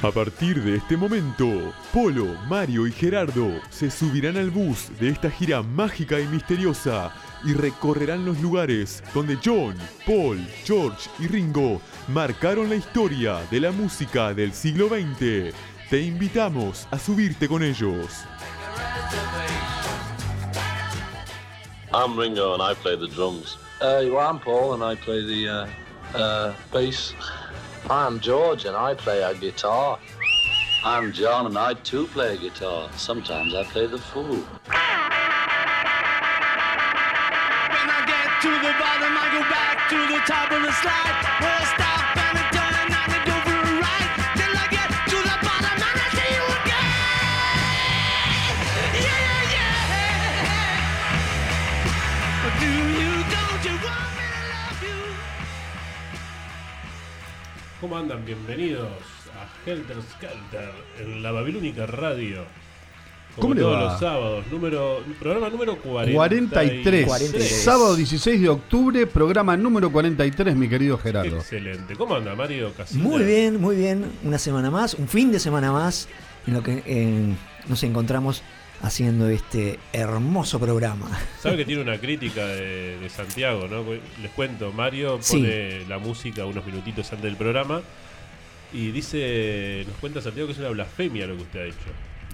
A partir de este momento, Polo, Mario y Gerardo se subirán al bus de esta gira mágica y misteriosa y recorrerán los lugares donde John, Paul, George y Ringo marcaron la historia de la música del siglo XX. Te invitamos a subirte con ellos. I'm Ringo and I play the drums. Uh, well, I'm Paul and I play the uh, uh, bass. I'm George and I play a guitar. I'm John and I too play a guitar. Sometimes I play the fool. When I get to the bottom, I go back to the top of the slide. ¿Cómo andan? Bienvenidos a Helter Skelter en la Babilónica Radio. Como ¿Cómo le todos va? los sábados, número, programa número 43. 43. 43. Sábado 16 de octubre, programa número 43, mi querido Gerardo. Excelente. ¿Cómo anda Mario Casilla? Muy bien, muy bien. Una semana más, un fin de semana más en lo que eh, nos encontramos haciendo este hermoso programa. Sabe que tiene una crítica de, de Santiago, ¿no? Les cuento, Mario Sí. pone la música unos minutitos antes del programa y dice, nos cuenta Santiago que es una blasfemia lo que usted ha hecho.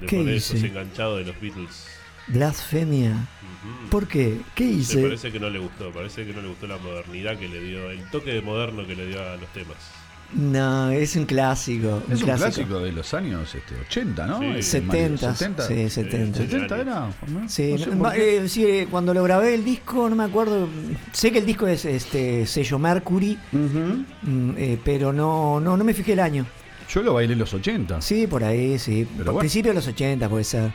De ¿Qué poner hice? esos enganchados de los Beatles. Blasfemia. Ujú. ¿Por qué? ¿Qué Me hice? parece que no le gustó, parece que no le gustó la modernidad que le dio, el toque de moderno que le dio a los temas. No, es un clásico. Es un clásico de los años este, 80, ¿no? Sí. Eh, 70, Mario, 70. sí, 70. Sí. 70 era. ¿no? Sí, No sé eh, sí, eh, cuando lo grabé el disco, no me acuerdo. Sé que el disco es este sello Mercury, Ujú. mm, eh, pero no, no, no me fijé el año. Yo lo bailé en los 80. Sí, por ahí, sí. Pero Por bueno. principio de los 80 puede ser.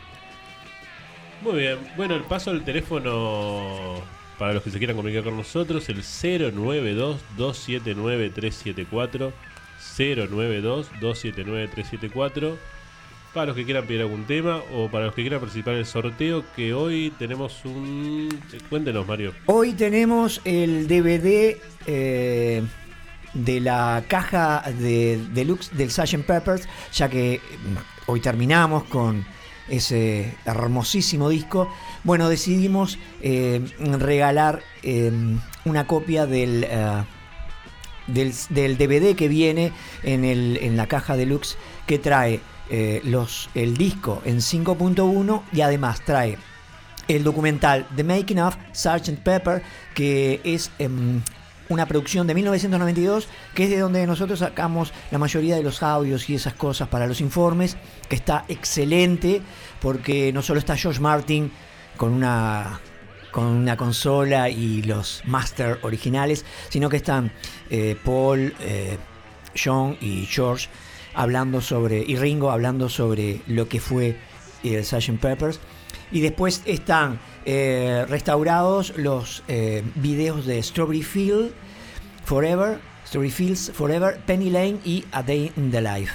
Muy bien, bueno, el paso del teléfono para los que se quieran comunicar con nosotros, el 092-279-374, 092-279-374, para los que quieran pedir algún tema o para los que quieran participar en el sorteo, que hoy tenemos un... Cuéntenos, Mario. Hoy tenemos el DVD eh, de la caja de deluxe del Sgt. Peppers, ya que mm, hoy terminamos con ese hermosísimo disco. Bueno, decidimos eh, regalar eh, una copia del, eh, del, DVD que viene en, el, en la caja deluxe que trae eh, los, el disco en 5.1 y además trae el documental The Making of Sgt. Pepper, que es em, una producción de 1992, que es de donde nosotros sacamos la mayoría de los audios y esas cosas para los informes, que está excelente, porque no solo está George Martin con una con una consola y los master originales, sino que están eh, Paul, eh, John y George hablando sobre, y Ringo hablando sobre lo que fue eh, el Sgt. Peppers. Y después están eh, restaurados los eh, videos de Strawberry Field Forever, Strawberry Fields Forever, Penny Lane y A Day in the Life.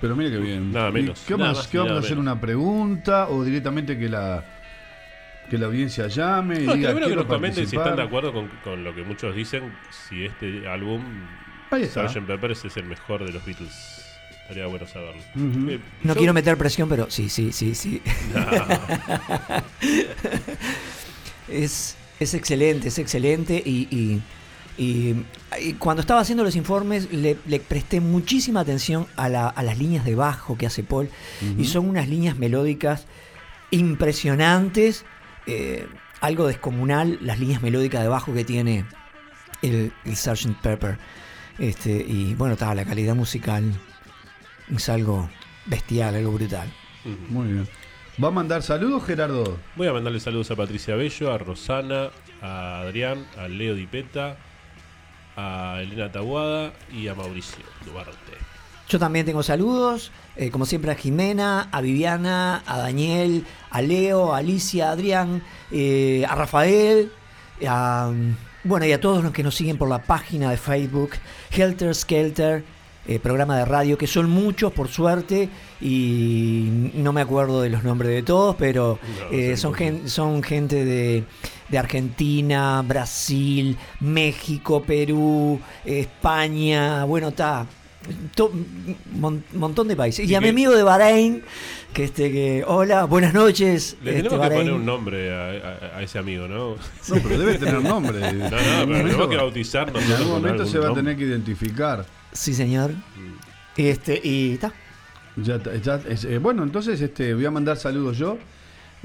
Pero mire qué bien. Nada ¿Y menos, ¿Qué nada vamos, más qué vamos a hacer? menos. ¿Una pregunta o directamente que la que la audiencia llame y No, diga que quiero nos comenten si están de acuerdo con, con lo que muchos dicen, si este álbum. Sgt. Peppers, es el mejor de los Beatles. Estaría bueno saberlo. Eh, No yo- quiero meter presión, pero sí, sí, sí, sí. es, es excelente, es excelente y, y- y- y cuando estaba haciendo los informes le, le presté muchísima atención a, la- a las líneas de bajo que hace Paul y son unas líneas melódicas impresionantes, eh, algo descomunal las líneas melódicas de bajo que tiene el, el Sgt. Pepper. Este, y bueno, está, la calidad musical es algo bestial, algo brutal. Muy bien. ¿Va a mandar saludos, Gerardo? Voy a mandarle saludos a Patricia Bello, a Rosana, a Adrián, a Leo Dipeta, a Elena Tabuada y a Mauricio Duarte. Yo también tengo saludos, eh, como siempre a Jimena, a Viviana, a Daniel, a Leo, a Alicia, a Adrián, eh, a Rafael, a, bueno, y a todos los que nos siguen por la página de Facebook, Helter Skelter, eh, programa de radio, que son muchos por suerte, y no me acuerdo de los nombres de todos, pero eh, son, gen- son gente de, de Argentina, Brasil, México, Perú, España, bueno, está un mon- montón de países. Y, Y a mi amigo de Bahrein, que este que, hola, buenas noches. Le este, tenemos que poner un nombre a, a- a ese amigo, ¿no? No, pero debe tener nombre. No, no, pero tenemos que bautizarnos. En algún momento algún se va a tener que identificar. Sí, señor. Este, y está. Ya, ya es- eh, bueno, entonces este, voy a mandar saludos yo.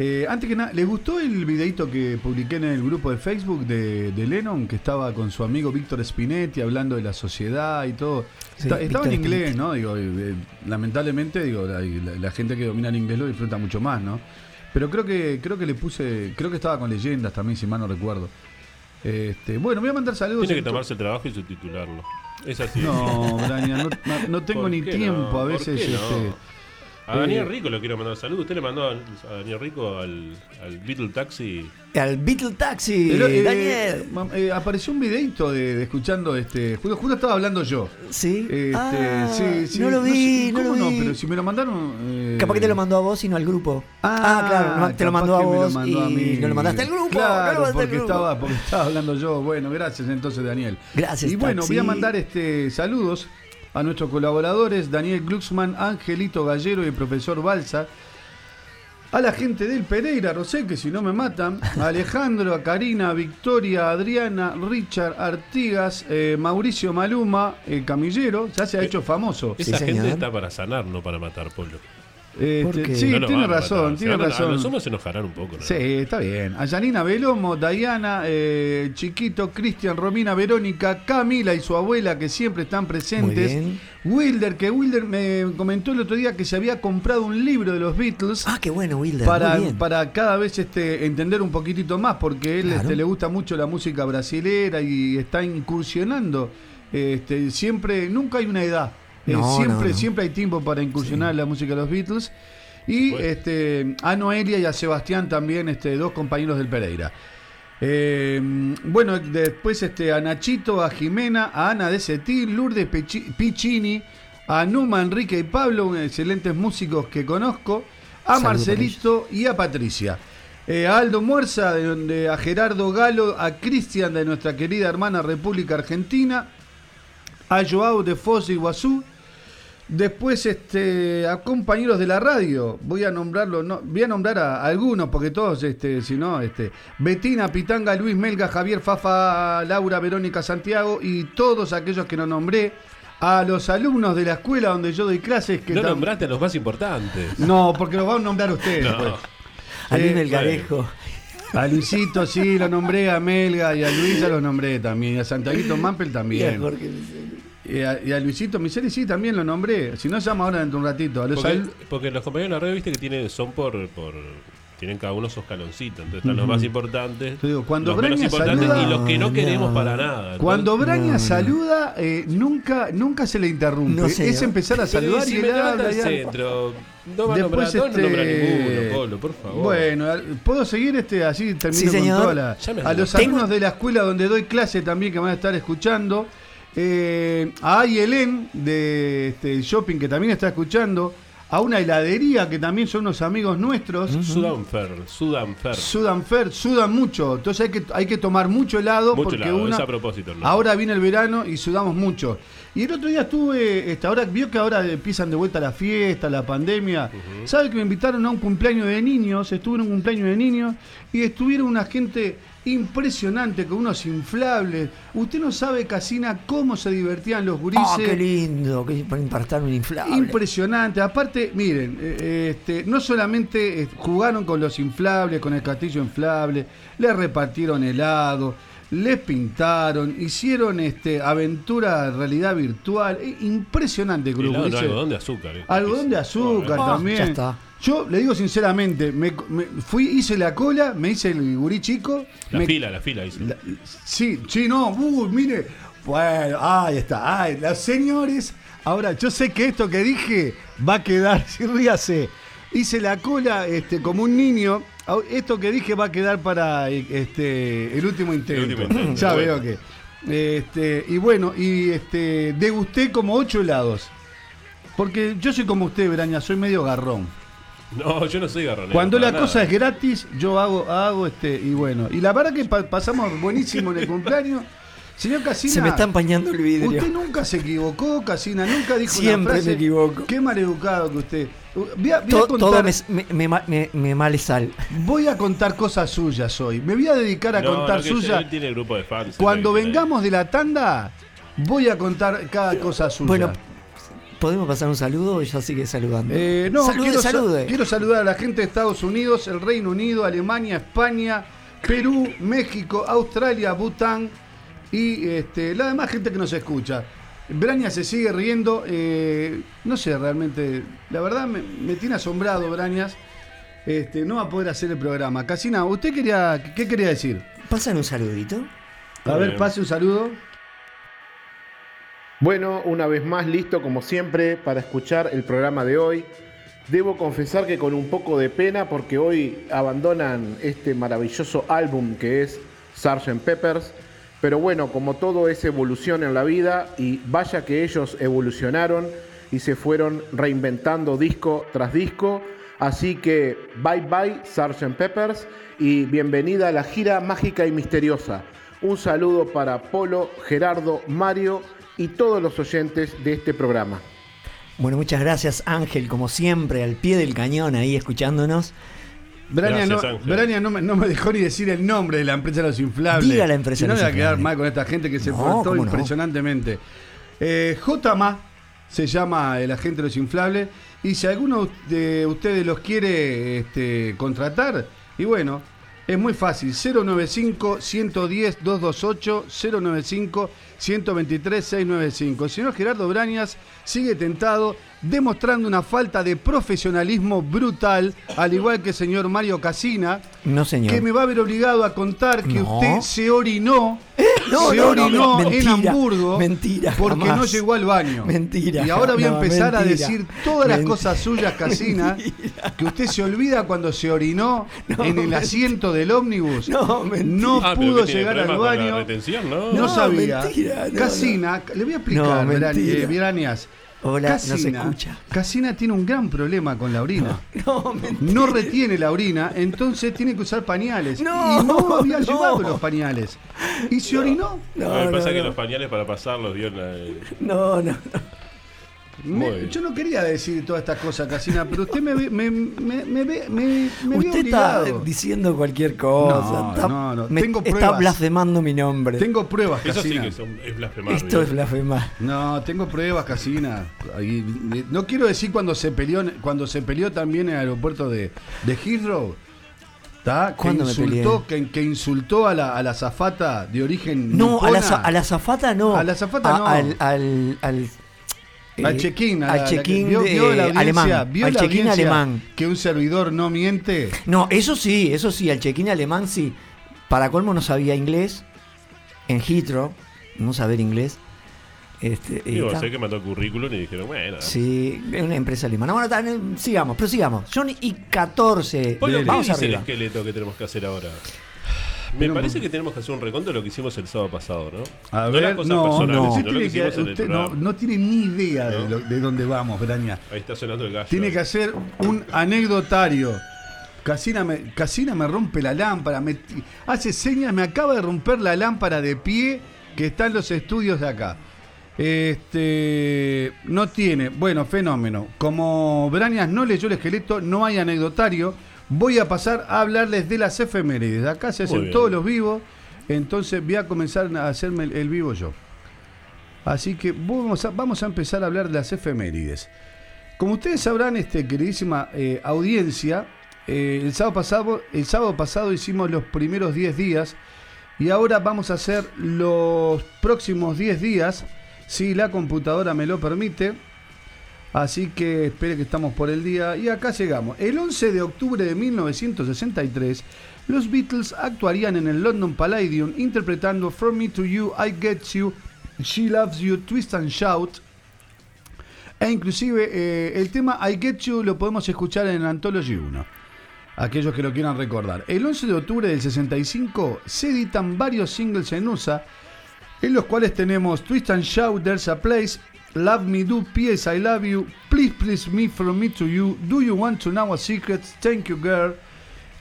Eh, antes que nada, ¿les gustó el videito que publiqué en el grupo de Facebook de, de Lennon, que estaba con su amigo Víctor Spinetti hablando de la sociedad y todo? Sí, Está- estaba en inglés, Spinetti. ¿no? Digo, eh, eh, lamentablemente, digo, la, la- la gente que domina el inglés lo disfruta mucho más, ¿no? Pero creo que creo que le puse, creo que estaba con leyendas también, si mal no recuerdo. Este, bueno, voy a mandar saludos. Tiene que tomarse el trabajo y subtitularlo. Es así. No, Braña, no, no- no tengo ¿Por ni tiempo no? a ¿Por veces. este, A Daniel Eh, Rico le quiero mandar saludos. Usted le mandó a, Daniel Rico al, al Beatle Taxi. Al Beatle Taxi, Pero, eh, Daniel. eh, apareció un videito de, de escuchando este. Justo, justo estaba hablando yo. Sí. Este, Ah, sí, sí, no lo vi, sé, no lo ¿cómo vi. Pero si me lo mandaron. eh, Capaz que te lo mandó a vos y no al grupo. Ah, claro, no, te lo mandó a lo vos a y mí. no lo mandaste al grupo. no Claro, lo porque grupo. estaba, porque estaba hablando yo. Bueno, gracias entonces, Daniel. Gracias, Y bueno, Taxi. voy a mandar este saludos a nuestros colaboradores, Daniel Glucksmann, Angelito Gallero y el profesor Balsa. A la gente del Pereira, Rosé, que si no me matan. A Alejandro, a Karina, a Victoria, a Adriana, Richard, Artigas, eh, Mauricio Maluma, el camillero. Ya se ha hecho famoso. Sí, Esa gente está para sanar, no para matar, Polo. Este, sí, No tiene a razón, tiene van a- A razón. los hombres se enojarán un poco, ¿no? Sí, está bien. A Yanina Belomo, Dayana, eh, Chiquito, Cristian, Romina, Verónica, Camila y su abuela que siempre están presentes. Wilder, que Wilder me comentó el otro día que se había comprado un libro de los Beatles. Ah, qué bueno, Wilder. Para, muy bien. para cada vez este, entender un poquitito más, porque él Claro. este, le gusta mucho la música brasilera y está incursionando. Este, siempre, nunca hay una edad. Eh, No, siempre, no, siempre hay tiempo para incursionar en la música de los Beatles. Y Bueno. este, a Noelia y a Sebastián también, este, dos compañeros del Pereira. Eh, bueno, después este, a Nachito, a Jimena, a Ana de Cetil, Lourdes Piccini, a Numa, Enrique y Pablo, excelentes músicos que conozco, a Marcelito y a Patricia. Eh, a Aldo Muerza, de, donde- a Gerardo Galo, a Cristian de nuestra querida hermana República Argentina, a Joao de Foz y Iguazú. Después este, a compañeros de la radio, voy a nombrarlo, no, voy a nombrar a, algunos porque todos, este, si no, este, Betina, Pitanga, Luis Melga, Javier Fafa, Laura, Verónica, Santiago y todos aquellos que no nombré, a los alumnos de la escuela donde yo doy clases que No tam- nombraste a los más importantes. No, porque los van a nombrar ustedes. No. pues. A Luis Eh, Melgarejo. A Luisito sí, lo nombré, a Melga y a Luis ya los nombré también, y a Santiaguito Mampel Y a también. Y a, y a Luisito Miseri sí, también lo nombré. Si no, llama ahora dentro de un ratito. A los Porque, al- porque los compañeros de la red, viste que tienen, son por, por. Tienen cada uno sus escaloncitos. Entonces están los más importantes. Te digo, cuando los menos importantes saluda- y los que no No, queremos para nada. Cuando Entonces, Braña no. saluda, eh, nunca, nunca se le interrumpe. No, es señor. empezar a saludar si y me habla el centro. No va a nombrar Después, a todos, no nombra este, ninguno, Polo, por favor. Bueno, al- ¿puedo seguir este así termino Sí, con toda la- A los alumnos de la escuela donde doy clase también que van a estar escuchando. Eh, a Ayelén de este, shopping que también está escuchando. A una heladería que también son unos amigos nuestros. Sudan Fer, Sudan Fer. Sudan Fer, sudan mucho. Entonces hay que, hay que tomar mucho helado Mucho porque helado, una, es a propósito, ¿no? ahora viene el verano y sudamos mucho. Y el otro día estuve, este, ahora vio que ahora empiezan de vuelta la fiesta, la pandemia. ¿Sabe que me invitaron a un cumpleaños de niños? Estuve en un cumpleaños de niños y estuvieron una gente impresionante con unos inflables. Usted no sabe, Casina, cómo se divertían los gurises. Ah, qué lindo. Que para un inflable. Impresionante. Aparte, miren, eh, este, no solamente eh, jugaron con los inflables, con el castillo inflable, les repartieron helado, les pintaron, hicieron este, aventura realidad virtual. Eh, impresionante, Gurises. algodón de azúcar. eh. Algodón de azúcar Ah, también. ya está. Yo le digo sinceramente, me, me- fui, hice la cola, me hice el gurí chico. La me- fila, la fila, dice. la- sí, sí, no, uy, mire. Bueno, ahí está. Ay, los señores. Ahora, yo sé que esto que dije va a quedar, sí, ríase. Hice la cola este, como un niño. Esto que dije va a quedar para este, el último intento. último intento, ya bueno. veo que. Este, y bueno, y este, degusté como ocho helados. Porque yo soy como usted, Braña, soy medio garrón. No, yo no soy garronero. Cuando la nada. cosa es gratis, yo hago, hago este, y bueno. Y la verdad que pa- pasamos buenísimo en el cumpleaños. Señor Casina. Se me está empañando el vidrio. Usted nunca se equivocó, Casina, nunca dijo Siempre una frase. me equivoco. Qué maleducado que usted. Voy a, voy a contar, todo me, me, me me- me male sal. voy a contar cosas suyas hoy. Me voy a dedicar a No, contar no, suyas. él tiene grupo de fans. Cuando vengamos de la tanda, voy a contar cada cosa suya. Bueno, ¿podemos pasar un saludo o ya sigue saludando? Eh, no, salude, quiero, sa- salude. quiero saludar a la gente de Estados Unidos, el Reino Unido, Alemania, España, Perú, México, Australia, Bután y este, la demás gente que nos escucha. Braña se sigue riendo, eh, no sé realmente, la verdad me, me tiene asombrado Brañas, este, no va a poder hacer el programa. Casina, ¿usted quería, qué quería decir? Pasan un saludito. A ver, Bien. pase un saludo. Bueno, una vez más listo como siempre para escuchar el programa de hoy. Debo confesar que con un poco de pena porque hoy abandonan este maravilloso álbum que es Sgt. Peppers. Pero bueno, como todo es evolución en la vida y vaya que ellos evolucionaron y se fueron reinventando disco tras disco. Así que bye bye Sgt. Peppers y bienvenida a la gira mágica y misteriosa. Un saludo para Polo, Gerardo, Mario y todos los oyentes de este programa. Bueno, muchas gracias Ángel, como siempre, al pie del cañón ahí escuchándonos. Braña, Gracias, no, me, no me dejó ni decir el nombre de la empresa de los inflables. Diga la empresa Si no voy a quedar mal con esta gente que se No, portó no. impresionantemente. Eh, JMA se llama el agente de los inflables. Y si alguno de ustedes los quiere este, contratar, y bueno, es muy fácil. 095-110-228, 095-123-695. El señor Gerardo Brañas sigue tentado, demostrando una falta de profesionalismo brutal, al igual que el señor Mario Casina, No, señor. que me va a ver obligado a contar que No. usted se orinó, No, se no, no, orinó en mentira, Hamburgo mentira, porque jamás. no llegó al baño. Mentira, Y ahora voy a empezar a decir todas las cosas suyas, Casina, que usted se olvida cuando se orinó No, en el mentira. asiento del ómnibus. No, mentira. No Ah, pudo llegar al baño. retención, ¿no? No, No, sabía. Mentira, no, Casina, le voy a No, explicar, Verani- mentira. eh. Hola, no se Casina, escucha. Casina tiene un gran problema con la orina. No, mentira. No retiene la orina, entonces tiene que usar pañales. No, y no había no. llevado los pañales. Y se orinó. No, No, me no, pasa que no. los pañales para pasarlos en la- No, no, no. Me- yo no quería decir todas estas cosas, Casina, pero usted me ve, me, me, me Usted está diciendo cualquier cosa. No, está, no, no. me- Tengo está pruebas. blasfemando mi nombre. Tengo pruebas, Eso sí Casina. que son- es blasfemar. Esto es blasfemar. No, tengo pruebas, Casina. Ahí, eh, No quiero decir cuando se peleó, cuando se peleó también en el aeropuerto de, de Heathrow. ¿tá? Que ¿Cuándo me insultó, que, que insultó a la, a la azafata de origen No, a la, nipona. za- a la zafata no. A la azafata no. Al, al, al, Al eh, check-in, Al check-in la audiencia- alemán. vio al check-in alemán. Que un servidor no miente. No, eso sí, eso sí, al check-in alemán sí. Para colmo no sabía inglés. En Heathrow, no saber inglés. Este, y sé que mandó currículum y dijeron, bueno. Sí, es una empresa alemana. Bueno, ta, eh, sigamos, prosigamos. Johnny y 14. Polo, ¿qué Vamos dice arriba. el esqueleto que tenemos que hacer ahora? Me Pero- parece que tenemos que hacer un reconto de lo que hicimos el sábado pasado, ¿no? A no ver, las cosas no, no. sino Usted lo que que- en el usted no, no tiene ni idea de, lo- de dónde vamos, Braña. Ahí está sonando el gallo. Tiene que hacer un anecdotario. Casina me, Casina me rompe la lámpara, me hace señas, me acaba de romper la lámpara de pie que está en los estudios de acá. Este no tiene, bueno, fenómeno. Como Brañas no leyó el esqueleto, no hay anecdotario. Voy a pasar a hablarles de las efemérides. Acá se hacen todos los vivos, entonces voy a comenzar a hacerme el, el vivo yo. Así que vamos a, vamos a empezar a hablar de las efemérides. Como ustedes sabrán, este, queridísima eh, audiencia, eh, el, sábado pasado, el sábado pasado hicimos los primeros 10 días y ahora vamos a hacer los próximos 10 días, si la computadora me lo permite. Así que espere que estamos por el día y acá llegamos. El 11 de octubre de 1963, los Beatles actuarían en el London Palladium interpretando From Me to You, I Get You, She Loves You, Twist and Shout. E inclusive eh, el tema I Get You lo podemos escuchar en Anthology 1. Aquellos que lo quieran recordar. El 11 de octubre del 65 se editan varios singles en USA, en los cuales tenemos Twist and Shout, There's a Place, Love Me Do, P.S. I Love You, Please Please Me From Me to You, Do You Want to Know a Secret, Thank You Girl.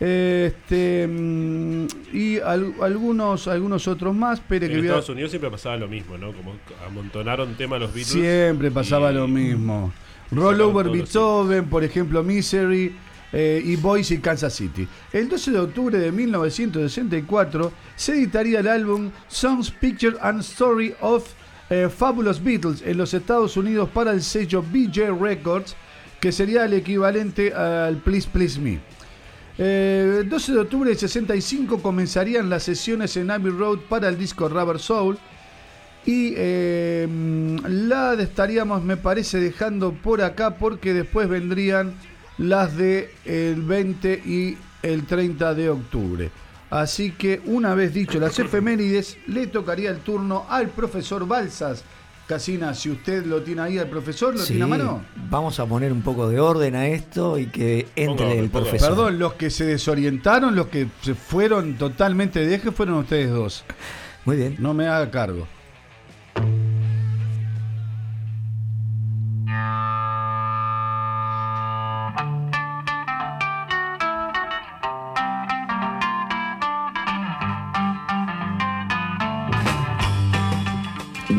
Este, mm, y y al- algunos, algunos otros más. Espere En que Estados Unidos siempre pasaba lo mismo, ¿no? Como amontonaron temas los Beatles. Siempre pasaba y- lo mismo. Rollover Beethoven, por ejemplo, Misery eh, y Boys y Kansas City. El 12 de octubre de 1964 se editaría el álbum Songs, Picture and Story of eh, Fabulous Beatles en los Estados Unidos para el sello BJ Records, que sería el equivalente al Please Please Me. Eh, El 12 de octubre del 65 comenzarían las sesiones en Abbey Road para el disco Rubber Soul. Y eh, la estaríamos, me parece, dejando por acá porque después vendrían las de el 20 y el 30 de octubre. Así que una vez dicho las efemérides, le tocaría el turno al profesor Balsas. Casina, si usted lo tiene ahí al profesor, ¿lo Sí, tiene a mano? Vamos a poner un poco de orden a esto y que entre Ponga, el ponga. profesor. Perdón, los que se desorientaron, los que se fueron totalmente de eje fueron ustedes dos. Muy bien. No me haga cargo.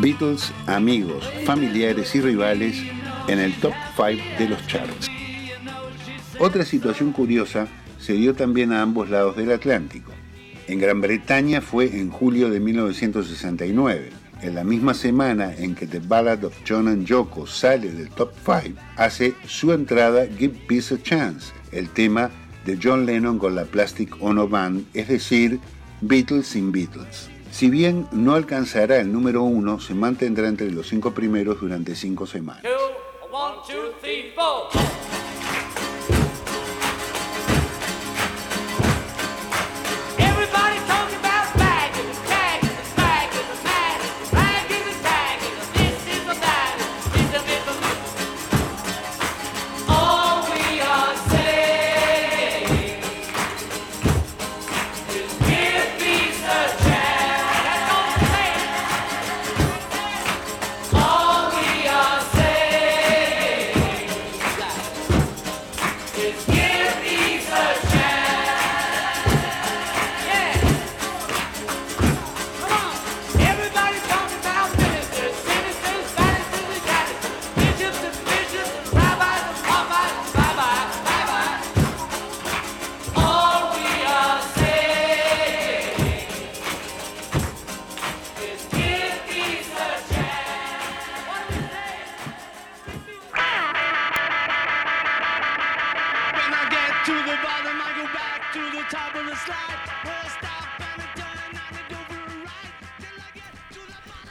Beatles, amigos, familiares y rivales en el top 5 de los charts. Otra situación curiosa se dio también a ambos lados del Atlántico. En Gran Bretaña fue en julio de 1969. En la misma semana en que The Ballad of John and Yoko sale del top 5, hace su entrada Give Peace a Chance, el tema de John Lennon con la Plastic Ono Band, es decir, Beatles sin Beatles. Si bien no alcanzará el número uno, se mantendrá entre los cinco primeros durante cinco semanas.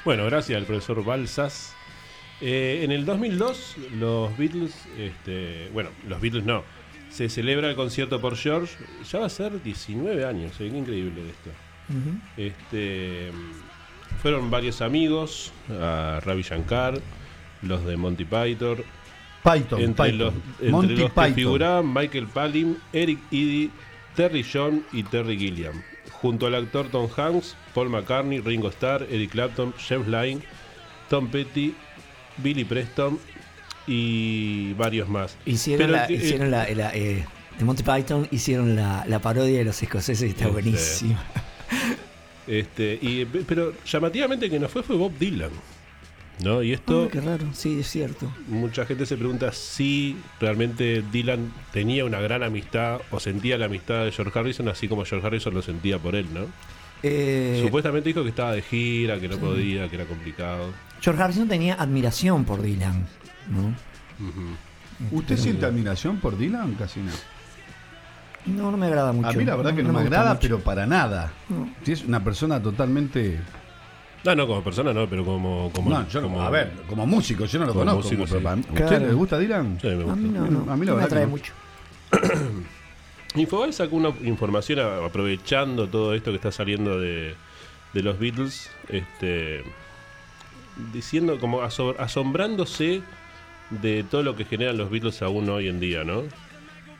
Bueno, gracias al profesor Balsas. Eh, en el 2002, los Beatles, este, bueno, los Beatles no, se celebra el concierto por George. Ya va a ser 19 años, eh, qué increíble esto. Este, fueron varios amigos, a Ravi Shankar, los de Monty Python, Python, entre Python. los, entre Monty los que Python. figuraban Michael Palin, Eric Eady, Terry John y Terry Gilliam. Junto al actor Tom Hanks, Paul McCartney, Ringo Starr, Eric Clapton, James Lyon, Tom Petty, Billy Preston y varios más. Hicieron, Pero la, que- hicieron la, la, eh, de Monty Python hicieron la, la parodia de los escoceses y está buenísima. Este, y, pero llamativamente que no fue fue Bob Dylan. ¿No? Y esto qué raro, sí, es cierto. mucha gente se pregunta si realmente Dylan tenía una gran amistad o sentía la amistad de George Harrison así como George Harrison lo sentía por él, ¿no? Eh, Supuestamente dijo que estaba de gira, que no podía, que era complicado. George Harrison tenía admiración por Dylan. ¿no? ¿Usted siente admiración por Dylan, Casina? No, no me agrada mucho. A mí la verdad que no, me agrada, mucho. pero para nada. No. Sí, es una persona totalmente... No, no, como persona no, pero como. como no, yo no- como- a ver, como músico, yo no lo como conozco. músico, como- sí. ¿A usted Claro. le gusta Dylan? Sí, me gusta. A mí no, no, A mí la no me atrae no. mucho. Infobae sacó una información aprovechando todo esto que está saliendo de, de los Beatles, este, diciendo como aso- asombrándose de todo lo que generan los Beatles aún hoy en día, ¿no?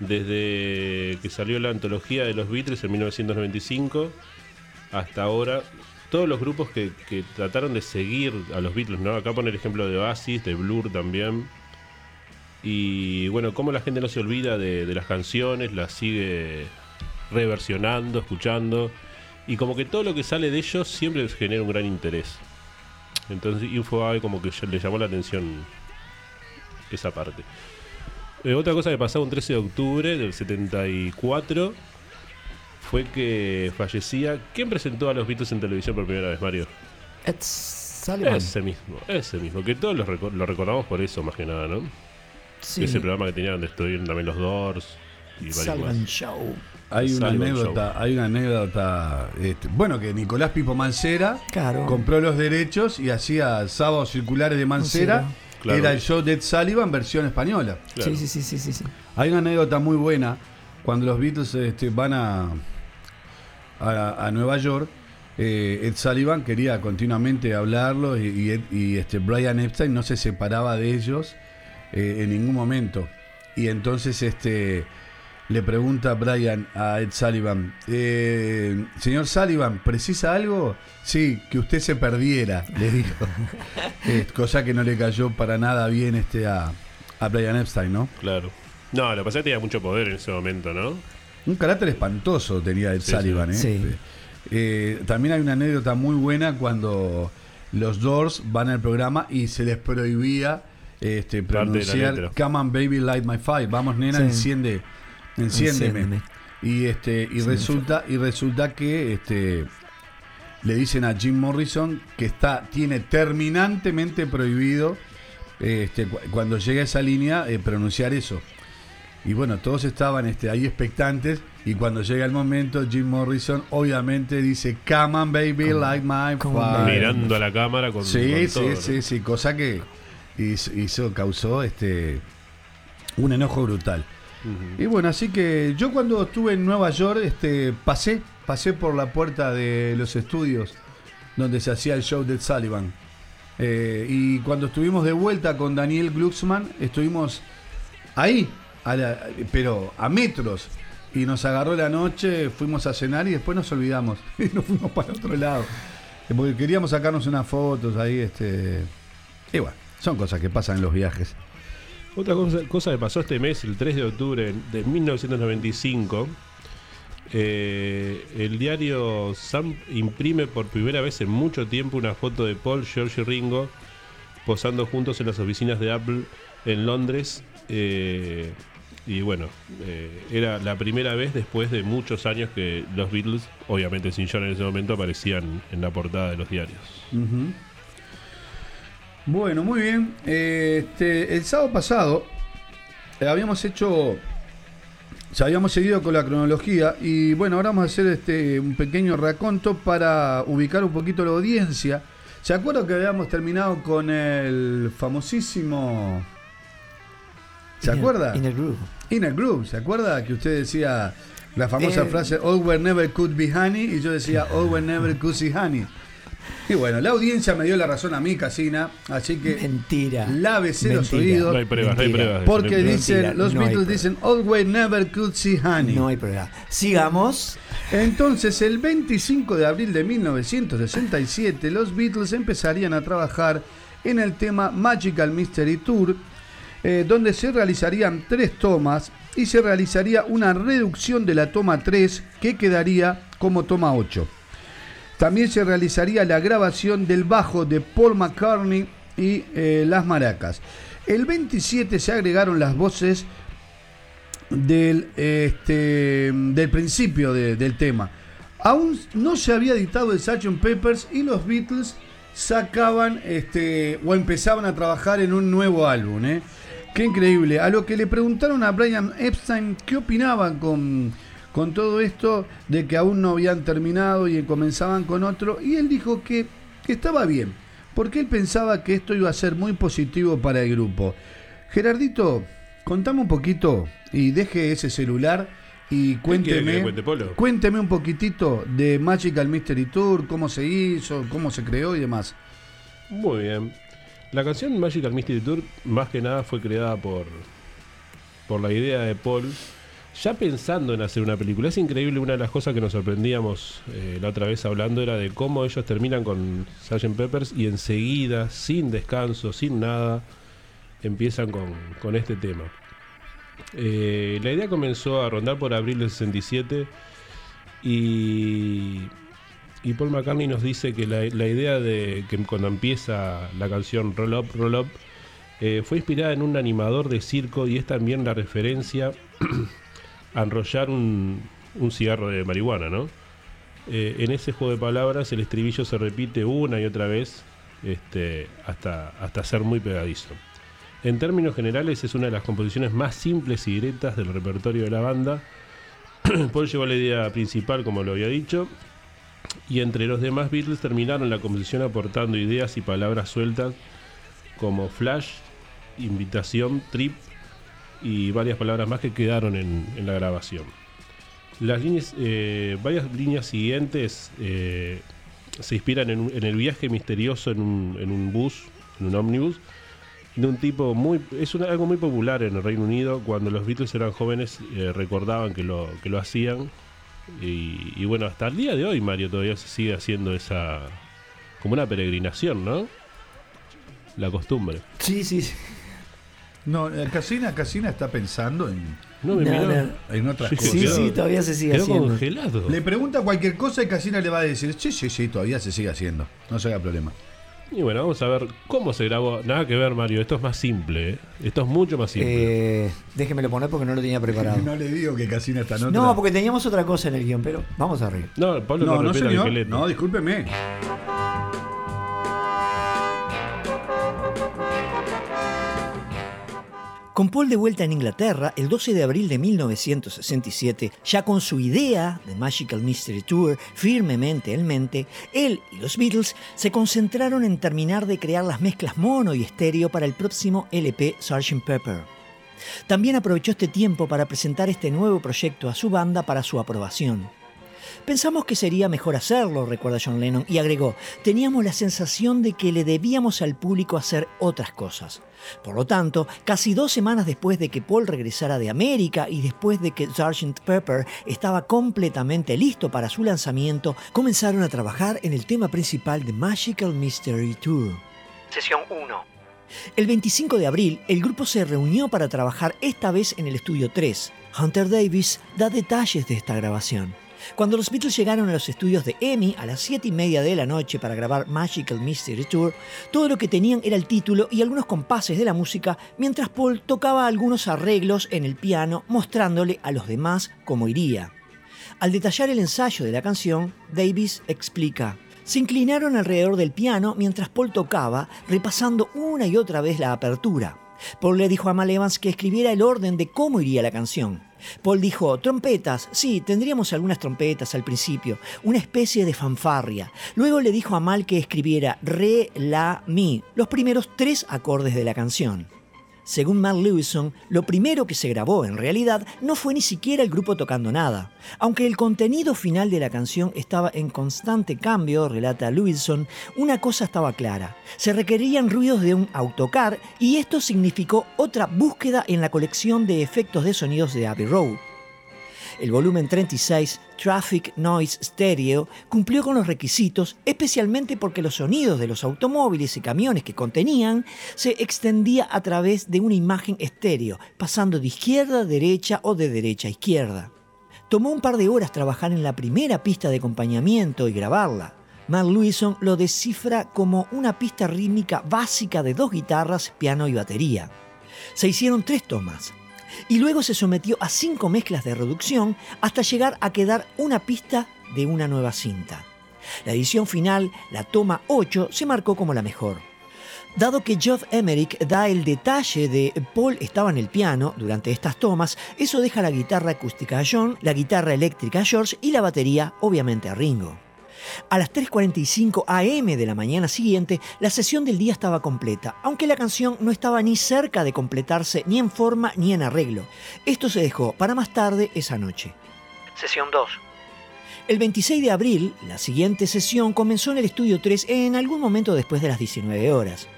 Desde que salió la antología de los Beatles en 1995 hasta ahora, todos los grupos que, que trataron de seguir a los Beatles, ¿no? Acá pone el ejemplo de Oasis, de Blur también. Y bueno, cómo la gente no se olvida de, de las canciones, las sigue reversionando, escuchando. Y como que todo lo que sale de ellos siempre genera un gran interés. Entonces, algo como que le llamó la atención esa parte. Eh, otra cosa que pasaba un 13 de octubre del 74 fue que fallecía. ¿Quién presentó a los Beatles en televisión por primera vez, Mario? Ed Sullivan. Ese mismo, ese mismo. Que todos lo, reco- lo recordamos por eso, más que nada, ¿no? Sí. Ese programa que tenían de estuvieron también los Doors y varios Sullivan más. Show. Hay una anécdota, hay una anécdota, este, bueno, que Nicolás Pipo Mancera Claro. compró los derechos y hacía sábados circulares de Mancera. Mancera. Claro. Era el show de Ed Sullivan versión española. Claro. Sí, sí, sí, sí, sí, sí. Hay una anécdota muy buena cuando los Beatles este, van a, a, a Nueva York. eh, Ed Sullivan quería continuamente hablarlo y, y Ed- y, este, Brian Epstein no se separaba de ellos eh, en ningún momento. Y entonces este, le pregunta Brian a Ed Sullivan, eh, señor Sullivan, ¿precisa algo? Sí, que usted se perdiera, le dijo. Eh, cosa que no le cayó para nada bien este a, a Brian Epstein, ¿no? Claro. No, lo que pasa es que tenía mucho poder en ese momento, ¿no? Un carácter espantoso tenía Ed Sí, Sullivan. sí. ¿eh? Sí. Eh, también hay una anécdota muy buena cuando los Doors van al programa y se les prohibía este, pronunciar. Come on baby light my fire. Vamos nena, Sí. enciende, enciéndeme. Enciéndeme. Y este y Sí, resulta y resulta que este le dicen a Jim Morrison que está tiene terminantemente prohibido este, cu- cuando llega a esa línea eh, pronunciar eso. Y bueno, todos estaban este, ahí expectantes y cuando llega el momento Jim Morrison obviamente dice Come on baby Come- like my come on, fire". baby. Mirando a la cámara con, Sí, con sí, todo, ¿no? sí, sí, cosa que hizo, hizo- causó este un enojo brutal. Y bueno, así que yo cuando estuve en Nueva York, este, pasé, pasé por la puerta de los estudios donde se hacía el show de Sullivan. Eh, y cuando estuvimos de vuelta con Daniel Glucksmann, estuvimos ahí, pero a metros. Y nos agarró la noche, fuimos a cenar y después nos olvidamos. Y nos fuimos para otro lado. Eh, Porque queríamos sacarnos unas fotos ahí. Este, y bueno, son cosas que pasan en los viajes. Otra cosa, cosa que pasó este mes, el 3 de octubre de 1995, eh, el diario Sam imprime por primera vez en mucho tiempo una foto de Paul, George y Ringo posando juntos en las oficinas de Apple en Londres. Eh, y bueno, eh, era la primera vez después de muchos años que los Beatles, obviamente sin John en ese momento, aparecían en la portada de los diarios. Bueno, muy bien. Este, el sábado pasado eh, habíamos hecho, ya habíamos seguido con la cronología y bueno, ahora vamos a hacer este un pequeño raconto para ubicar un poquito la audiencia. ¿Se acuerdan que habíamos terminado con el famosísimo... ¿Se In a- acuerda? In a groove. Groove, ¿se acuerda que usted decía la famosa Eh, frase All were never could be honey? Y yo decía All were never could see honey. Y bueno, la audiencia me dio la razón a mí, Casina, así que Mentira. lávese los oídos. No hay pruebas, no hay pruebas. Porque pruebas. dicen, Mentira, los no Beatles dicen All were never could see honey. No hay problema. Sigamos. Entonces, el 25 de abril de 1967, los Beatles empezarían a trabajar en el tema Magical Mystery Tour, eh, donde se realizarían tres tomas y se realizaría una reducción de la toma 3 que quedaría como toma 8. También se realizaría la grabación del bajo de Paul McCartney y eh, las maracas. El 27 se agregaron las voces del, este, del principio de- del tema. Aún no se había editado el Sgt. Peppers y los Beatles sacaban este, o empezaban a trabajar en un nuevo álbum. ¿eh? Qué increíble. A lo que le preguntaron a Brian Epstein qué opinaban con, con todo esto de que aún no habían terminado y comenzaban con otro. Y él dijo que, que estaba bien, porque él pensaba que esto iba a ser muy positivo para el grupo. Gerardito, contame un poquito y deje ese celular y cuénteme, le cuente, Polo? cuénteme un poquitito de Magical Mystery Tour, cómo se hizo, cómo se creó y demás. Muy bien. La canción Magical Mystery Tour más que nada fue creada por, por la idea de Paul. Ya pensando en hacer una película, es increíble, una de las cosas que nos sorprendíamos eh, la otra vez hablando era de cómo ellos terminan con Sgt. Peppers y enseguida, sin descanso, sin nada, empiezan con, con este tema. Eh, la idea comenzó a rondar por abril del 67 y y Paul McCartney nos dice que la, idea de que cuando empieza la canción Roll Up, Roll Up, eh, fue inspirada en un animador de circo y es también la referencia a enrollar un, un cigarro de marihuana, ¿no? Eh, en ese juego de palabras el estribillo se repite una y otra vez este, hasta, hasta ser muy pegadizo. En términos generales es una de las composiciones más simples y directas del repertorio de la banda. Paul llevó la idea principal, como lo había dicho, y entre los demás Beatles terminaron la composición aportando ideas y palabras sueltas como flash, invitación, trip y varias palabras más que quedaron en, la grabación. Las líneas, eh, varias líneas siguientes eh, se inspiran en, en el viaje misterioso en un, en un bus, en un ómnibus, de un tipo muy... Es algo muy popular en el Reino Unido. Cuando los Beatles eran jóvenes eh, recordaban que lo, que lo hacían. Y, y bueno, hasta el día de hoy Mario todavía se sigue haciendo esa... como una peregrinación, ¿no? La costumbre. Sí, sí. sí. No, eh, Casina, Casina está pensando en, No, me No, miró. no. en otras Sí, cosas. Sí, sí, todavía se sigue Quedó haciendo. congelado. Le pregunta cualquier cosa y Casina le va a decir, sí, sí, sí, todavía se sigue haciendo. No se haga problema. Y bueno, vamos a ver cómo se grabó. Nada que ver, Mario. Esto es más simple. ¿eh? Esto es mucho más simple. Eh, déjemelo poner porque no lo tenía preparado. No le digo que Casina está en otra. No, porque teníamos otra cosa en el guion, pero vamos arriba. no, Pablo no, No, no, señor. No, discúlpeme. Con Paul de vuelta en Inglaterra, el 12 de abril de 1967, ya con su idea de Magical Mystery Tour firmemente en mente, él y los Beatles se concentraron en terminar de crear las mezclas mono y estéreo para el próximo LP Sgt. Pepper. También aprovechó este tiempo para presentar este nuevo proyecto a su banda para su aprobación. Pensamos que sería mejor hacerlo, recuerda John Lennon, y agregó, teníamos la sensación de que le debíamos al público hacer otras cosas. Por lo tanto, casi dos semanas después de que Paul regresara de América y después de que Sgt. Pepper estaba completamente listo para su lanzamiento, comenzaron a trabajar en el tema principal de Magical Mystery Tour. Sesión 1. El 25 de abril, el grupo se reunió para trabajar esta vez en el estudio 3. Hunter Davis da detalles de esta grabación. Cuando los Beatles llegaron a los estudios de EMI a las 7 y media de la noche para grabar Magical Mystery Tour, todo lo que tenían era el título y algunos compases de la música, mientras Paul tocaba algunos arreglos en el piano mostrándole a los demás cómo iría. Al detallar el ensayo de la canción, Davis explica. Se inclinaron alrededor del piano mientras Paul tocaba, repasando una y otra vez la apertura. Paul le dijo a Mal Evans que escribiera el orden de cómo iría la canción. Paul dijo, trompetas, sí, tendríamos algunas trompetas al principio, una especie de fanfarria. Luego le dijo a Mal que escribiera re, la, mi, los primeros tres acordes de la canción. Según Mal Lewison, lo primero que se grabó en realidad no fue ni siquiera el grupo tocando nada. Aunque el contenido final de la canción estaba en constante cambio, relata Lewison, una cosa estaba clara. Se requerían ruidos de un autocar y esto significó otra búsqueda en la colección de efectos de sonidos de Abbey Road. El volumen 36, Traffic Noise Stereo, cumplió con los requisitos, especialmente porque los sonidos de los automóviles y camiones que contenían se extendía a través de una imagen estéreo, pasando de izquierda a derecha o de derecha a izquierda. Tomó un par de horas trabajar en la primera pista de acompañamiento y grabarla. Mark Lewison lo descifra como una pista rítmica básica de dos guitarras, piano y batería. Se hicieron tres tomas, y luego se sometió a cinco mezclas de reducción hasta llegar a quedar una pista de una nueva cinta. La edición final, la toma 8, se marcó como la mejor. Dado que Geoff Emerick da el detalle de Paul estaba en el piano durante estas tomas, eso deja la guitarra acústica a John, la guitarra eléctrica a George y la batería obviamente a Ringo. A las 3.45 am de la mañana siguiente, la sesión del día estaba completa, aunque la canción no estaba ni cerca de completarse ni en forma ni en arreglo. Esto se dejó para más tarde esa noche. Sesión 2. El 26 de abril, la siguiente sesión comenzó en el estudio 3 en algún momento después de las 19 horas.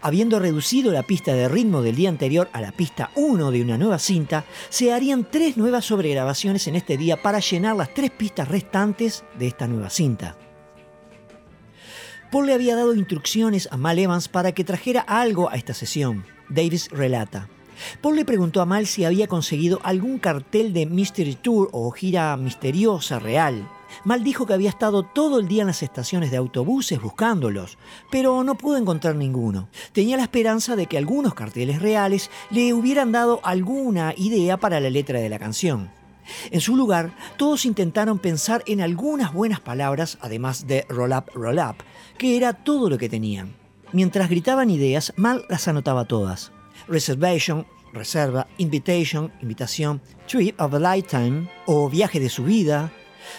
Habiendo reducido la pista de ritmo del día anterior a la pista 1 de una nueva cinta, se harían tres nuevas sobregrabaciones en este día para llenar las tres pistas restantes de esta nueva cinta. Paul le había dado instrucciones a Mal Evans para que trajera algo a esta sesión. Davis relata. Paul le preguntó a Mal si había conseguido algún cartel de Mystery Tour o gira misteriosa real. Mal dijo que había estado todo el día en las estaciones de autobuses buscándolos, pero no pudo encontrar ninguno. Tenía la esperanza de que algunos carteles reales le hubieran dado alguna idea para la letra de la canción. En su lugar, todos intentaron pensar en algunas buenas palabras, además de roll up, roll up, que era todo lo que tenían. Mientras gritaban ideas, Mal las anotaba todas. Reservation, reserva, invitation, invitación, trip of a lifetime o viaje de su vida,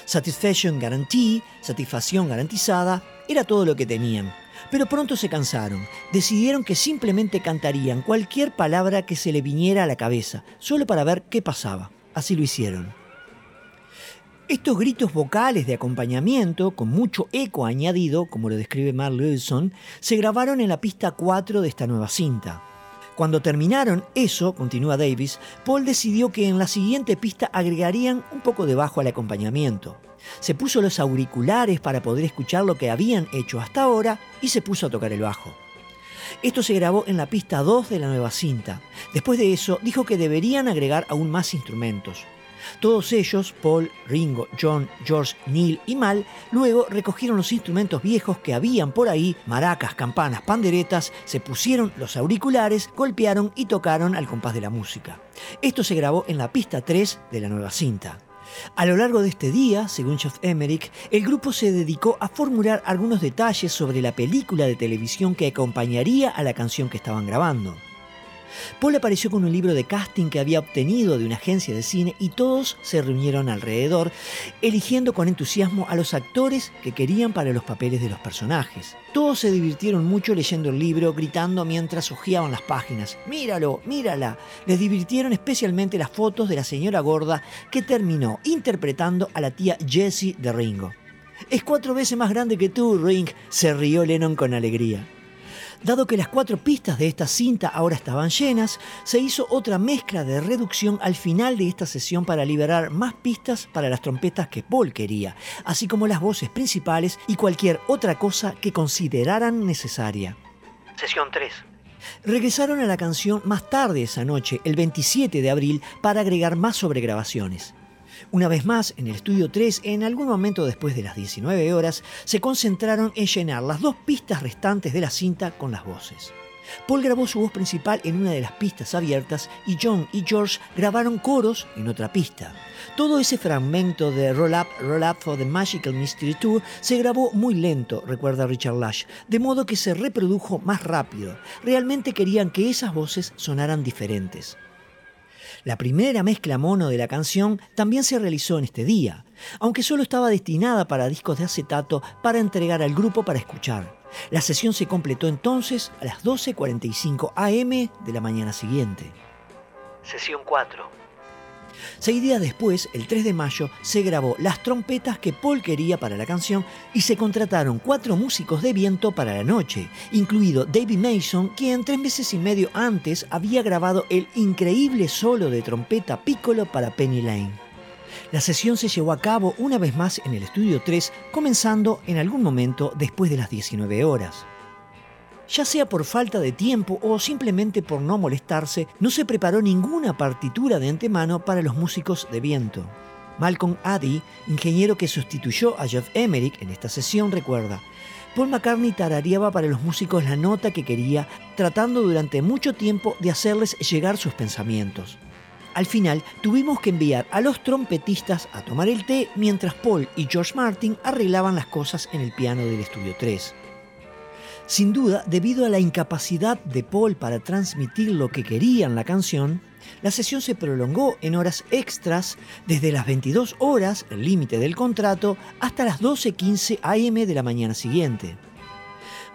satisfaction guarantee, satisfacción garantizada, era todo lo que tenían. Pero pronto se cansaron. Decidieron que simplemente cantarían cualquier palabra que se le viniera a la cabeza, solo para ver qué pasaba. Así lo hicieron. Estos gritos vocales de acompañamiento, con mucho eco añadido, como lo describe Mark Lewison, se grabaron en la pista 4 de esta nueva cinta. Cuando terminaron eso, continúa Davis, Paul decidió que en la siguiente pista agregarían un poco de bajo al acompañamiento. Se puso los auriculares para poder escuchar lo que habían hecho hasta ahora y se puso a tocar el bajo. Esto se grabó en la pista 2 de la nueva cinta. Después de eso, dijo que deberían agregar aún más instrumentos. Todos ellos, Paul, Ringo, John, George, Neil y Mal, luego recogieron los instrumentos viejos que habían por ahí, maracas, campanas, panderetas, se pusieron los auriculares, golpearon y tocaron al compás de la música. Esto se grabó en la pista 3 de la nueva cinta. A lo largo de este día, según Jeff Emmerich, el grupo se dedicó a formular algunos detalles sobre la película de televisión que acompañaría a la canción que estaban grabando. Paul apareció con un libro de casting que había obtenido de una agencia de cine y todos se reunieron alrededor, eligiendo con entusiasmo a los actores que querían para los papeles de los personajes. Todos se divirtieron mucho leyendo el libro, gritando mientras hojeaban las páginas. ¡Míralo! ¡Mírala! Les divirtieron especialmente las fotos de la señora gorda que terminó interpretando a la tía Jessie de Ringo. Es cuatro veces más grande que tú, Ring, se rió Lennon con alegría. Dado que las cuatro pistas de esta cinta ahora estaban llenas, se hizo otra mezcla de reducción al final de esta sesión para liberar más pistas para las trompetas que Paul quería, así como las voces principales y cualquier otra cosa que consideraran necesaria. Sesión 3. Regresaron a la canción más tarde esa noche, el 27 de abril, para agregar más sobregrabaciones. Una vez más, en el estudio 3, en algún momento después de las 19 horas, se concentraron en llenar las dos pistas restantes de la cinta con las voces. Paul grabó su voz principal en una de las pistas abiertas y John y George grabaron coros en otra pista. Todo ese fragmento de Roll Up, Roll Up for the Magical Mystery Tour se grabó muy lento, recuerda Richard Lash, de modo que se reprodujo más rápido. Realmente querían que esas voces sonaran diferentes. La primera mezcla mono de la canción también se realizó en este día, aunque solo estaba destinada para discos de acetato para entregar al grupo para escuchar. La sesión se completó entonces a las 12.45 am de la mañana siguiente. Sesión 4. Seis días después, el 3 de mayo, se grabó las trompetas que Paul quería para la canción y se contrataron cuatro músicos de viento para la noche, incluido David Mason, quien tres meses y medio antes había grabado el increíble solo de trompeta piccolo para Penny Lane. La sesión se llevó a cabo una vez más en el estudio 3, comenzando en algún momento después de las 19 horas. Ya sea por falta de tiempo o simplemente por no molestarse, no se preparó ninguna partitura de antemano para los músicos de viento. Malcolm Addy, ingeniero que sustituyó a Jeff Emerick en esta sesión, recuerda, Paul McCartney tarareaba para los músicos la nota que quería, tratando durante mucho tiempo de hacerles llegar sus pensamientos. Al final tuvimos que enviar a los trompetistas a tomar el té mientras Paul y George Martin arreglaban las cosas en el piano del estudio 3. Sin duda, debido a la incapacidad de Paul para transmitir lo que quería en la canción, la sesión se prolongó en horas extras desde las 22 horas, el límite del contrato, hasta las 12.15 am de la mañana siguiente.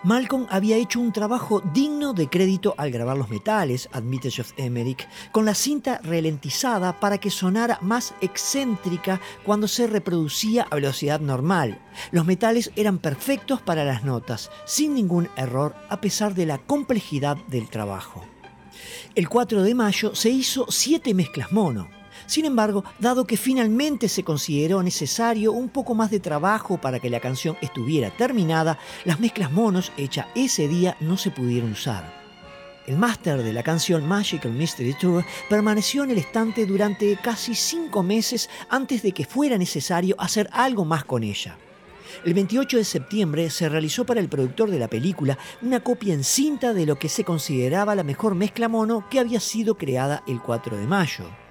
Malcolm había hecho un trabajo digno de crédito al grabar los metales, admite Jeff Emerick, con la cinta ralentizada para que sonara más excéntrica cuando se reproducía a velocidad normal. Los metales eran perfectos para las notas, sin ningún error a pesar de la complejidad del trabajo. El 4 de mayo se hizo siete mezclas mono. Sin embargo, dado que finalmente se consideró necesario un poco más de trabajo para que la canción estuviera terminada, las mezclas monos hechas ese día no se pudieron usar. el máster de la canción Magical Mystery Tour permaneció en el estante durante casi cinco meses antes de que fuera necesario hacer algo más con ella. El 28 de septiembre se realizó para el productor de la película una copia en cinta de lo que se consideraba la mejor mezcla mono que había sido creada el 4 de mayo.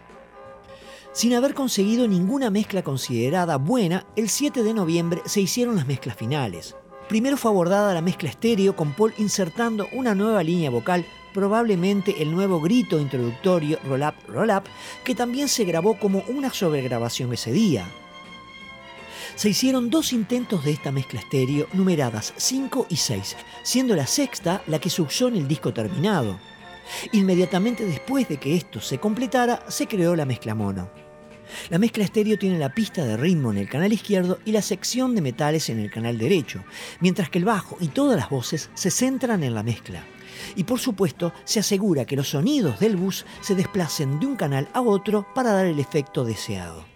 Sin haber conseguido ninguna mezcla considerada buena, el 7 de noviembre se hicieron las mezclas finales. Primero fue abordada la mezcla estéreo con Paul insertando una nueva línea vocal, probablemente el nuevo grito introductorio Roll Up, Roll Up, que también se grabó como una sobregrabación ese día. Se hicieron dos intentos de esta mezcla estéreo numeradas 5 y 6, siendo la sexta la que usó en el disco terminado. Inmediatamente después de que esto se completara, se creó la mezcla mono. La mezcla estéreo tiene la pista de ritmo en el canal izquierdo y la sección de metales en el canal derecho, mientras que el bajo y todas las voces se centran en la mezcla. Y por supuesto, se asegura que los sonidos del bus se desplacen de un canal a otro para dar el efecto deseado.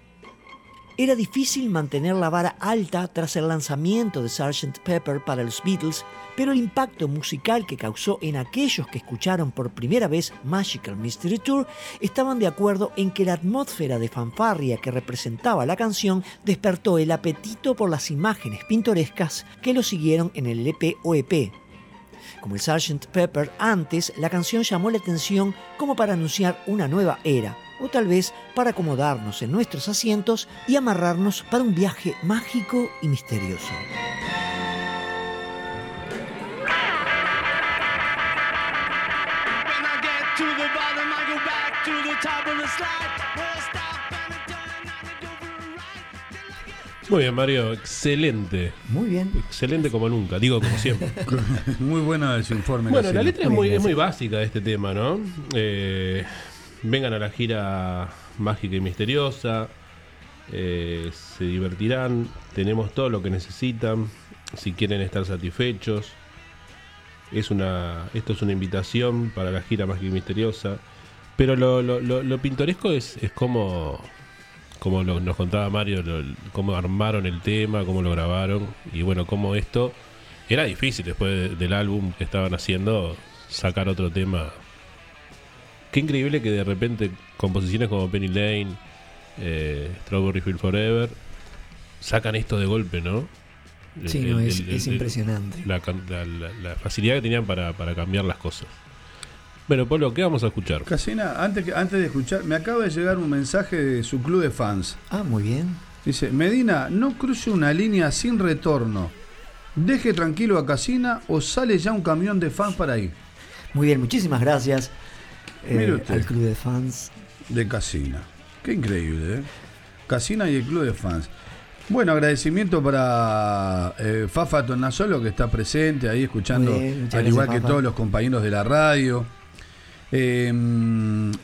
Era difícil mantener la vara alta tras el lanzamiento de Sgt. Pepper para los Beatles, pero el impacto musical que causó en aquellos que escucharon por primera vez Magical Mystery Tour estaban de acuerdo en que la atmósfera de fanfarria que representaba la canción despertó el apetito por las imágenes pintorescas que lo siguieron en el LP o EP. Como el Sgt. Pepper antes, la canción llamó la atención como para anunciar una nueva era, o tal vez para acomodarnos en nuestros asientos y amarrarnos para un viaje mágico y misterioso. Muy bien, Mario, excelente. Muy bien. Excelente como nunca, digo como siempre. Muy bueno ese informe. Bueno, la letra es muy, es muy básica de este tema, ¿no? Eh, vengan a la gira mágica y misteriosa, eh, se divertirán, tenemos todo lo que necesitan, si quieren estar satisfechos. Es una, esto es una invitación para la gira mágica y misteriosa. Pero lo, lo- lo- pintoresco es, es como, como nos contaba Mario, cómo armaron el tema, cómo lo grabaron. Y bueno, cómo esto era difícil después de- del álbum que estaban haciendo sacar otro tema. Qué increíble que de repente composiciones como Penny Lane, eh, Strawberry Field Forever, sacan esto de golpe, ¿no? Sí, El- no, el- es, el- es el- impresionante. la, can- la- la- la facilidad que tenían para, para cambiar las cosas. Bueno, Polo, ¿qué vamos a escuchar? Casina, antes, que- antes de escuchar, me acaba de llegar un mensaje de su club de fans. Ah, muy bien. Dice, Medina, no cruce una línea sin retorno. Deje tranquilo a Casina o sale ya un camión de fans para ahí. Muy bien, muchísimas gracias eh, usted. al club de fans. De Casina. Qué increíble, ¿eh? Casina y el club de fans. Bueno, agradecimiento para eh, Fafa Tonasolo que está presente ahí escuchando, bien, al gracias, igual que Fafa. todos los compañeros de la radio. Eh,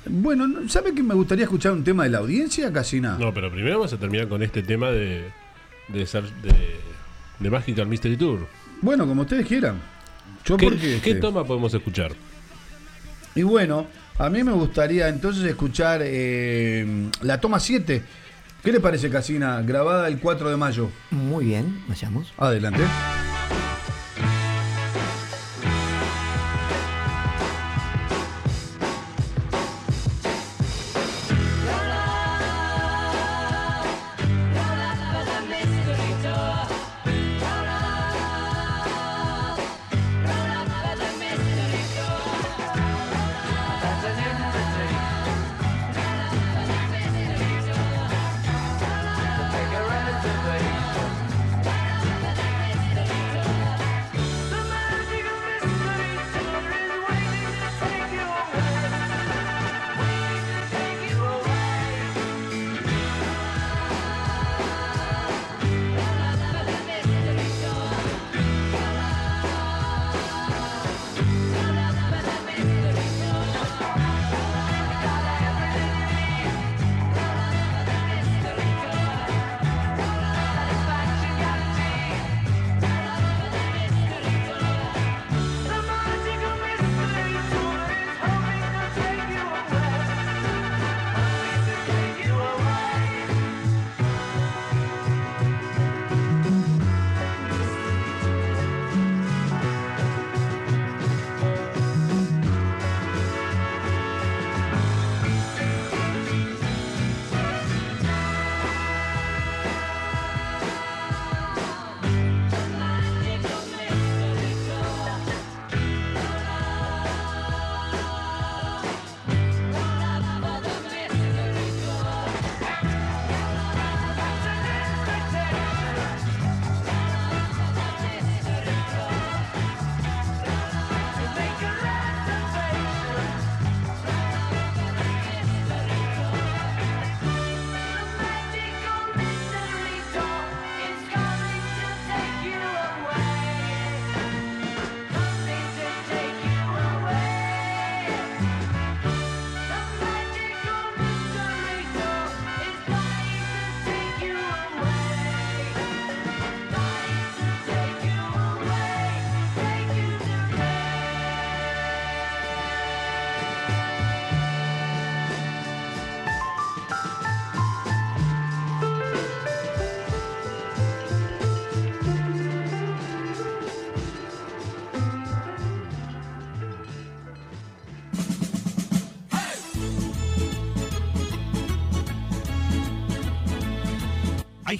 bueno, ¿sabe que me gustaría escuchar un tema de la audiencia, Casina? No, pero primero vamos a terminar con este tema de de, ser- de, de Magical Mystery Tour. Bueno, como ustedes quieran. Yo ¿Qué, porque, qué este, toma podemos escuchar? Y bueno, a mí me gustaría entonces escuchar eh, la toma 7. ¿Qué le parece, Casina? Grabada el 4 de mayo. Muy bien, vayamos. Adelante.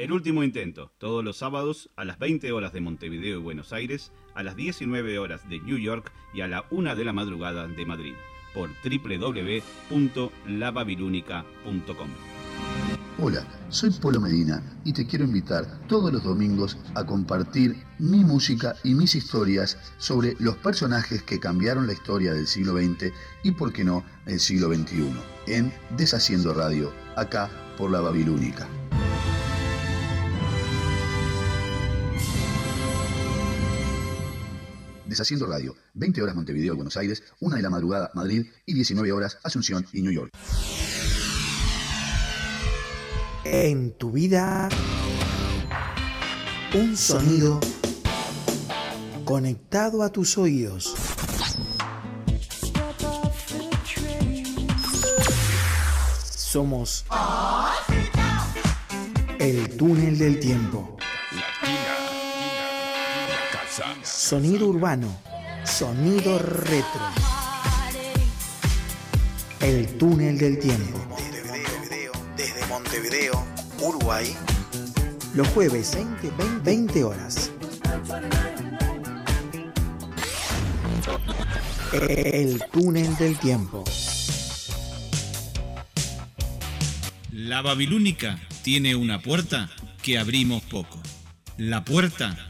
El último intento, todos los sábados a las 20 horas de Montevideo y Buenos Aires, a las 19 horas de New York y a la 1 de la madrugada de Madrid, por www.lababilúnica.com. Hola, soy Polo Medina y te quiero invitar todos los domingos a compartir mi música y mis historias sobre los personajes que cambiaron la historia del siglo XX y, por qué no, el siglo XXI, en Deshaciendo Radio, acá por la Babilónica. Deshaciendo Radio, 20 horas Montevideo, Buenos Aires, 1 de la madrugada Madrid y 19 horas Asunción y New York. En tu vida, un sonido conectado a tus oídos. Somos el túnel del tiempo. Sonido urbano, sonido retro. El túnel del tiempo. Desde Montevideo, Uruguay. Los jueves 20, 20, 20 horas. El túnel del tiempo. La Babilónica tiene una puerta que abrimos poco. La puerta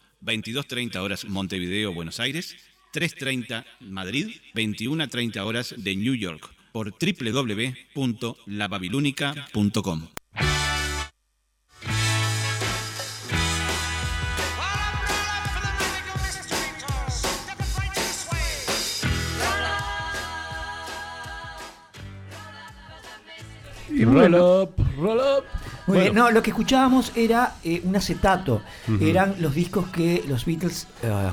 22.30 horas Montevideo, Buenos Aires. 3.30 Madrid. 21.30 horas de New York. Por www.lababilónica.com. Y roll up, roll up. Muy bien, Bueno. no, lo que escuchábamos era eh, un acetato. Eran los discos que los Beatles eh,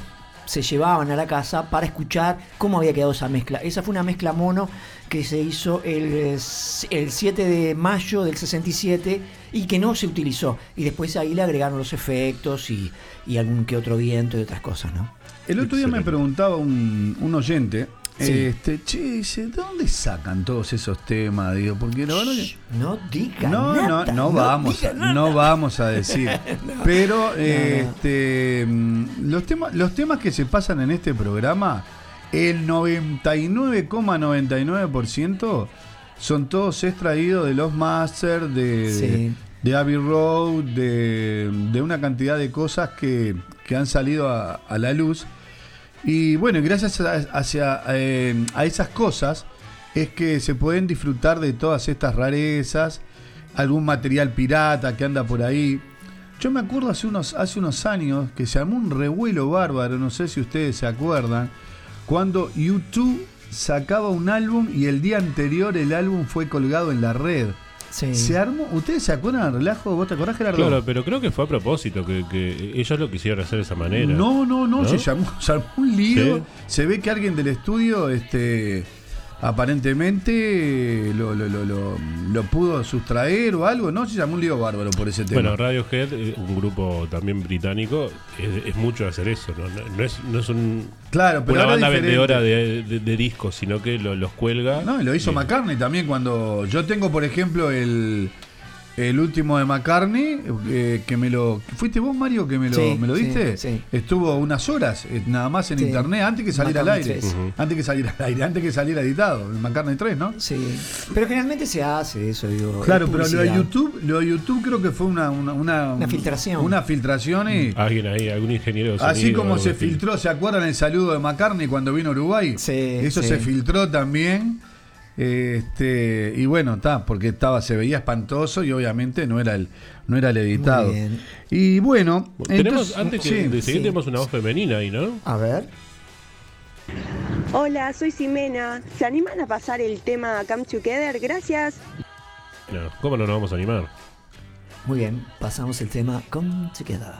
se llevaban a la casa para escuchar cómo había quedado esa mezcla. Esa fue una mezcla mono que se hizo el, el 7 de mayo del 67 y que no se utilizó. Y después ahí le agregaron los efectos y, y algún que otro viento y otras cosas, ¿no? El otro día me preguntaba un, un oyente, Sí. este, che, dice, ¿de dónde sacan todos esos temas? Digo, porque la verdad que- No diga no, nada, no, no, no vamos, diga a, no vamos a decir. No. Pero No, no. este, mm, los temas, los temas que se pasan en este programa, el 99,99% son todos extraídos de los masters, de, Sí. de Abbey Road, de, de una cantidad de cosas que, que han salido a, a la luz. Y bueno, gracias a, hacia, eh, a esas cosas es que se pueden disfrutar de todas estas rarezas, algún material pirata que anda por ahí. Yo me acuerdo hace unos, hace unos años que se armó un revuelo bárbaro, no sé si ustedes se acuerdan, cuando YouTube sacaba un álbum y el día anterior el álbum fue colgado en la red. Se armó, ¿ustedes se acuerdan del relajo? ¿Vos te acordás, Gerardo? Claro, pero creo que fue a propósito, que, que ellos lo quisieron hacer de esa manera. No, no, no, ¿No? Se, llamó, se armó un lío. Sí. Se ve que alguien del estudio, este, aparentemente lo, lo, lo, lo- pudo sustraer o algo, ¿no? Se llamó un lío bárbaro por ese tema. Bueno, Radiohead, eh, un grupo también británico, es, es mucho hacer eso, ¿no? No, no es, no es un, Claro, pero una banda vendedora de, de- de discos, sino que lo- los cuelga. No, y lo hizo y- McCartney también cuando. Yo tengo, por ejemplo, el. El último de McCartney, eh, que me lo. ¿Fuiste vos, Mario, que me lo, Sí, me lo diste? sí. Estuvo unas horas eh, nada más en Sí. internet antes que saliera al aire. 3. Ujú. Antes que saliera al aire, antes que saliera editado. El McCartney 3, ¿no? Sí. Pero generalmente se hace eso, digo. Claro, es pero lo de. YouTube, lo de YouTube creo que fue una, una, una, Una filtración. Una filtración y. Alguien ahí, algún ingeniero de Así como se filtró, ¿se acuerdan el saludo de McCartney cuando vino a Uruguay? Eso sí. se filtró también. Este, y bueno, está, porque estaba, se veía espantoso y obviamente no era el, no era el editado. Y bueno, Tenemos, entonces- antes que sí. de seguir, tenemos una voz femenina ahí, ¿no? A ver. Hola, soy Ximena. ¿Se animan a pasar el tema Come Together? Gracias. No, ¿Cómo no nos vamos a animar? Muy bien, pasamos el tema Come Together.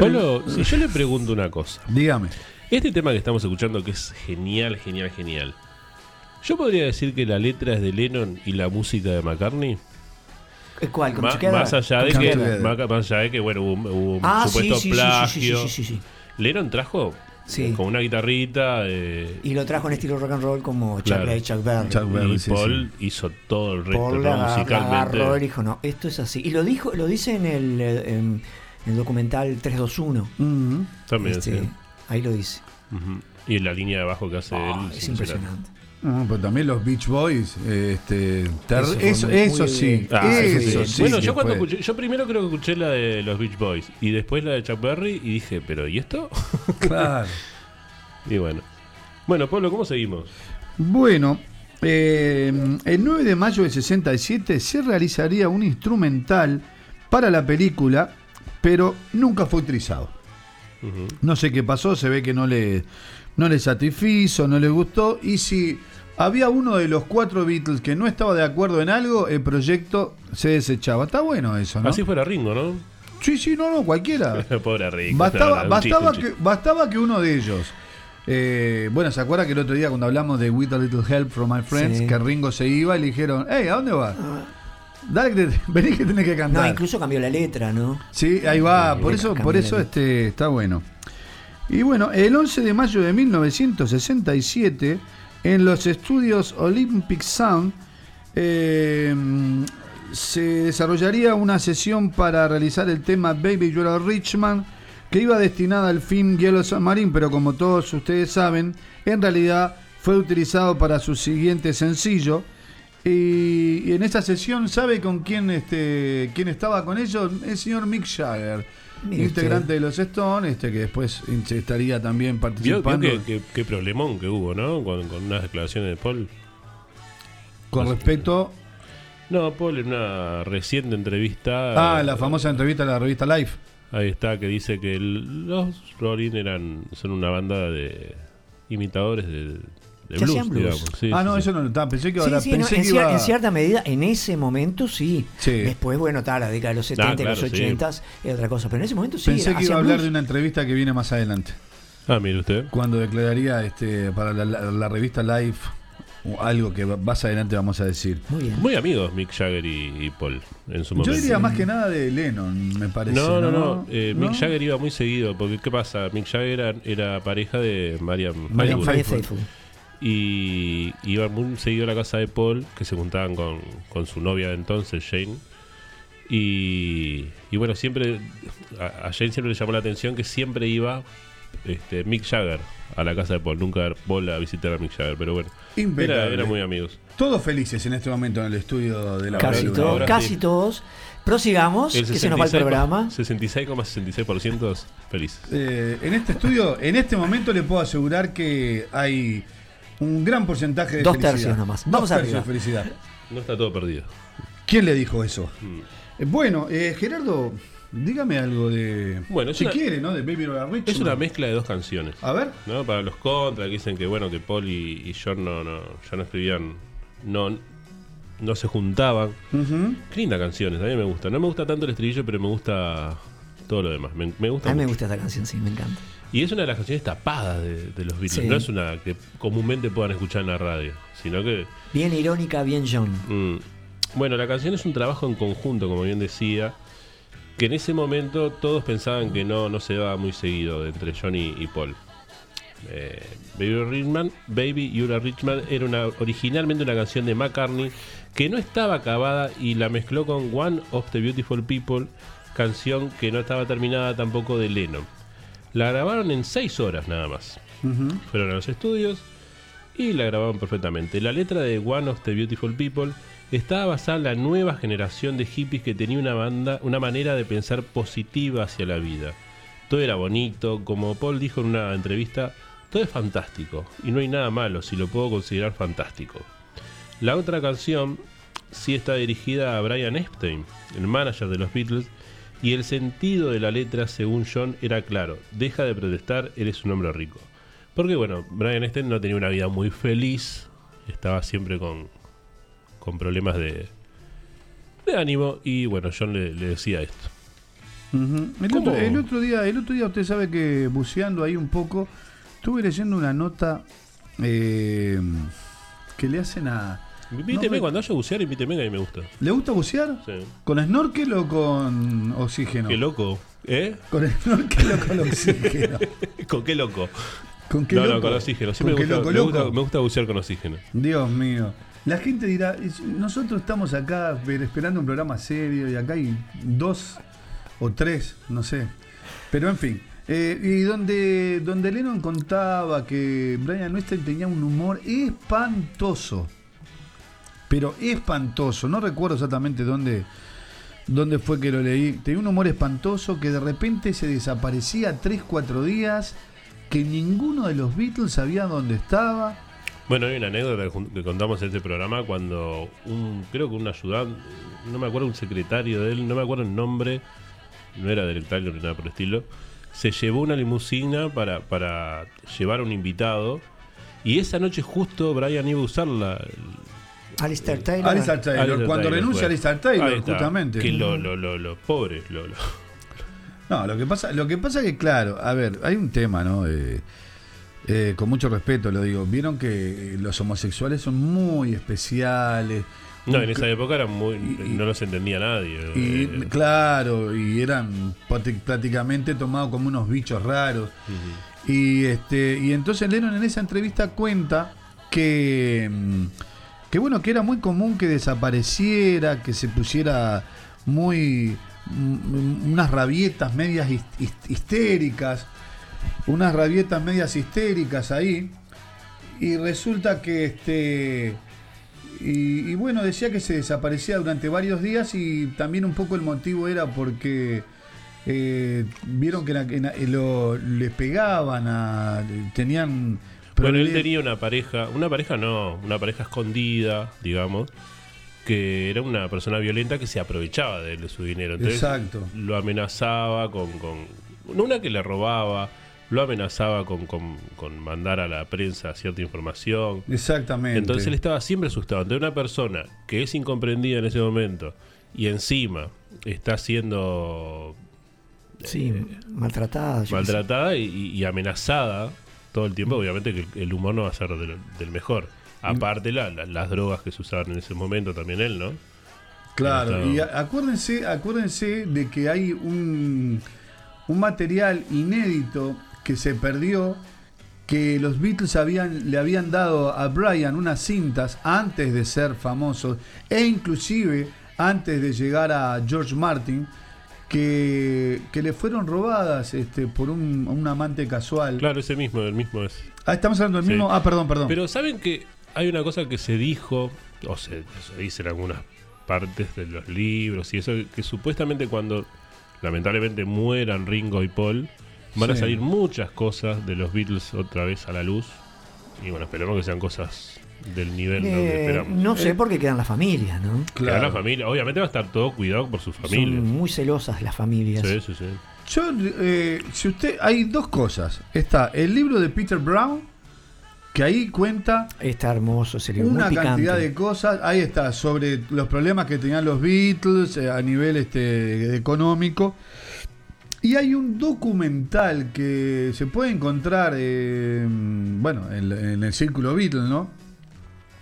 Polo, si yo le pregunto una cosa. Dígame. Este tema que estamos escuchando, que es genial, genial, genial. ¿Yo podría decir que la letra es de Lennon y la música de McCartney? ¿Cuál? Más allá de que más allá de que bueno hubo, un- hubo un Ah, sí, supuesto sí, sí, sí, plagio sí, sí, sí, sí. Lennon trajo eh, con una guitarrita eh, Y lo trajo en estilo rock and roll como Chuck, claro. Berry, Chuck Berry. y Paul hizo todo el resto Paul la, la musicalmente agarró dijo, no, esto es así. Y lo dijo, lo dice en el, eh, en el documental 321. también Este, sí. Ahí lo dice. Ujú. y en la línea de abajo que hace él Ah, es impresionante. No, pero también los Beach Boys, este, ter- Eso sí. Ah, eso sí. sí. Bueno, yo cuando escuché, yo primero creo que escuché la de los Beach Boys y después la de Chuck Berry y dije, pero ¿y esto? Claro. y bueno. Bueno, Pablo, ¿cómo seguimos? Bueno, eh, el 9 de mayo del 67 se realizaría un instrumental para la película, pero nunca fue utilizado. No sé qué pasó, se ve que no le, no le satisfizo, no le gustó. Y si había uno de los cuatro Beatles que no estaba de acuerdo en algo, el proyecto se desechaba. Está bueno eso, ¿no? Así fuera Ringo, ¿no? Sí, sí, no, no, cualquiera. Pobre Ringo. Bastaba, No, no, bastaba, chiste. que, bastaba que uno de ellos. eh, bueno, ¿se acuerda que el otro día cuando hablamos de With a Little Help from My Friends, Sí. que Ringo se iba y le dijeron, hey, ¿a dónde vas? Dale, que te- vení que tenés que cantar. No, incluso cambió la letra, ¿no? Sí, ahí va, por eso, por eso este, está bueno. Y bueno, el 11 de mayo de 1967, en los estudios Olympic Sound, eh, se desarrollaría una sesión para realizar el tema Baby You're a Richman, que iba destinada al film Yellow Submarine, pero como todos ustedes saben, en realidad fue utilizado para su siguiente sencillo. Y, y en esa sesión, ¿sabe con quién, este, quién estaba con ellos? El señor Mick Jagger, integrante de los Stones, este, que después estaría también ¿Vio, vio participando. qué, problemón que hubo, ¿no? Con, con unas declaraciones de Paul. Con respecto No, Paul en una reciente entrevista. a eh, la famosa entrevista a la revista Life. Ahí está, que dice que el- los Rolling eran, son una banda de imitadores de, de blues, hacían blues. digamos. Sí, ah, sí, no, sí. eso no lo estaba. Pensé que, ahora, sí, no, pensé en, que cier- iba- en cierta medida, en ese momento sí. Sí. Después, bueno, está la década de los 70 y claro, los sí. 80 es otra cosa. Pero en ese momento sí. Pensé que iba a hablar blues. de una entrevista que viene más adelante. Ah, mire usted. Cuando declararía este, para la, la- la revista Life o algo que más adelante vamos a decir. Muy bien. Muy amigos Mick Jagger y, y Paul en su Yo momento. diría más que nada de Lennon, me parece. No, no, no, no. eh, ¿No? Mick Jagger iba muy seguido. Porque, ¿qué pasa? Mick Jagger era, era pareja de. Faithful. Y iba muy seguido a la casa de Paul, que se juntaban con, con su novia de entonces, Jane. Y, y bueno, siempre a, a Jane siempre le llamó la atención que siempre iba este, Mick Jagger a la casa de Paul. Nunca Paul a visitar a Mick Jagger, pero bueno. Era, Impecable. era muy amigos. Todos felices en este momento en el estudio de la Casi todos, casi sí. todos. Prosigamos, que se nos va el 66, programa. 66,66% felices. Eh, en este estudio, en este momento le puedo asegurar que hay un gran porcentaje de Dos felicidad. tercios nomás. Dos Vamos tercios arriba. de felicidad. No está todo perdido. ¿Quién le dijo eso? Mm. Eh, bueno, eh, Gerardo, dígame algo de. Bueno, si una- quiere, ¿no? De Baby Richmond. Es una mezcla de dos canciones. A ver. ¿no? Para los contras que dicen que bueno que Paul y, y John no, no, ya no escribían, no, no se juntaban. Qué linda canciones, a mí me gusta. No me gusta tanto el estribillo, pero me gusta todo lo demás. Me, me gusta A mí me gusta esta canción, sí, me encanta. Y es una de las canciones tapadas de, de los Beatles. Sí. No es una que comúnmente puedan escuchar en la radio, sino que Bien irónica, bien John. Mm. Bueno, la canción es un trabajo en conjunto, como bien decía, que en ese momento todos pensaban que no, no se daba muy seguido entre Johnny y Paul. Eh, Baby Richman, Baby You're a Richman era una, originalmente una canción de McCartney que no estaba acabada y la mezcló con One of the Beautiful People, canción que no estaba terminada tampoco de Lennon. La grabaron en seis horas nada más. Fueron a los estudios y la grabaron perfectamente. La letra de One of the Beautiful People estaba basada en la nueva generación de hippies que tenía una banda, una manera de pensar positiva hacia la vida. Todo era bonito, como Paul dijo en una entrevista, todo es fantástico y no hay nada malo si lo puedo considerar fantástico. La otra canción sí está dirigida a Brian Epstein, el manager de los Beatles, y el sentido de la letra, según John, era claro: deja de protestar, eres un hombre rico. Porque bueno, Brian Epstein no tenía una vida muy feliz, estaba siempre con, con problemas de, de ánimo, y bueno, John le, le decía esto. Ujú. el, ¿Cómo? otro, el otro día, el otro día usted sabe que buceando ahí un poco, estuve leyendo una nota eh, que le hacen a. Invíteme no, cuando haya bucear, invíteme que a mí me gusta. ¿Le gusta bucear? Sí. ¿Con snorkel o con oxígeno? Qué loco. ¿Eh? ¿Con snorkel o con oxígeno? ¿Con qué loco? ¿Con qué no, loco? no, con oxígeno. Siempre ¿Con me gusta, loco, me, gusta, me bucear con oxígeno. Dios mío. La gente dirá, "Es- nosotros estamos acá esperando un programa serio y acá hay dos o tres, no sé. Pero en fin. Eh, y donde, donde Lennon contaba que Brian Weston tenía un humor espantoso. Pero espantoso. No recuerdo exactamente dónde, dónde fue que lo leí. Tenía un humor espantoso que de repente se desaparecía 3-4 días. Que ninguno de los Beatles sabía dónde estaba. Bueno, hay una anécdota que contamos en este programa cuando un, creo que un ayudante, no me acuerdo un secretario de él, no me acuerdo el nombre, no era directorio ni nada por el estilo, se llevó una limusina para, para llevar a un invitado y esa noche justo Brian iba a usar la... Alistair Taylor. Alistair Taylor, cuando renuncia fue. Alistair Taylor, está, justamente. Que lo, lo, lo, lo pobre, lo, lo- No, lo que pasa, lo que pasa es que, claro, a ver, hay un tema, ¿no? Eh, eh, con mucho respeto lo digo. Vieron que los homosexuales son muy especiales. No, en esa época era muy, no los entendía nadie. Y Eh, claro, y eran prácti- prácticamente tomados como unos bichos raros. Y este y entonces Lennon en esa entrevista cuenta que mm, que bueno, que era muy común que desapareciera, que se pusiera muy mm, unas rabietas medias his- his- histéricas, unas rabietas medias histéricas ahí. Y resulta que este y, bueno, decía que se desaparecía durante varios días y también un poco el motivo era porque eh, vieron que en les pegaban, a, tenían... Bueno, él tenía una pareja, una pareja no, una pareja escondida, digamos, que era una persona violenta que se aprovechaba de él, de su dinero. Entonces, Exacto. Lo amenazaba con, con. No una que le robaba, lo amenazaba con, con, con mandar a la prensa cierta información. Exactamente. Entonces él estaba siempre asustado. Ante una persona que es incomprendida en ese momento y encima está siendo Sí, maltratada. sé. maltratada y- y amenazada todo el tiempo, obviamente que el, humor no va a ser del, del mejor. Aparte la- la- las drogas que se usaban en ese momento también él, ¿no? Claro, y acuérdense, acuérdense de que hay un, un material inédito que se perdió, que los Beatles habían, le habían dado a Brian unas cintas antes de ser famosos, e inclusive antes de llegar a George Martin, que, que le fueron robadas este, por un, un amante casual. Claro, ese mismo, el mismo es. Ah, estamos hablando del Sí. mismo. Ah, perdón, perdón. Pero saben que hay una cosa que se dijo, o se, se dice en algunas partes de los libros y eso, que supuestamente cuando lamentablemente mueran Ringo y Paul, van a salir muchas cosas de los Beatles otra vez a la luz. Y bueno, esperemos que sean cosas del nivel donde Eh, esperamos. no sé por qué quedan las familias, ¿no? Queda la familia, obviamente va a estar todo cuidado por su familia. Son muy celosas las familias. Sí, sí, sí. Yo, eh, si usted, hay dos cosas. Está el libro de Peter Brown, que ahí cuenta Está hermoso, sería una muy picante. cantidad de cosas. Ahí está, sobre los problemas que tenían los Beatles eh, a nivel este, económico. Y hay un documental que se puede encontrar, eh, bueno, en, en el Círculo Beatles, ¿no?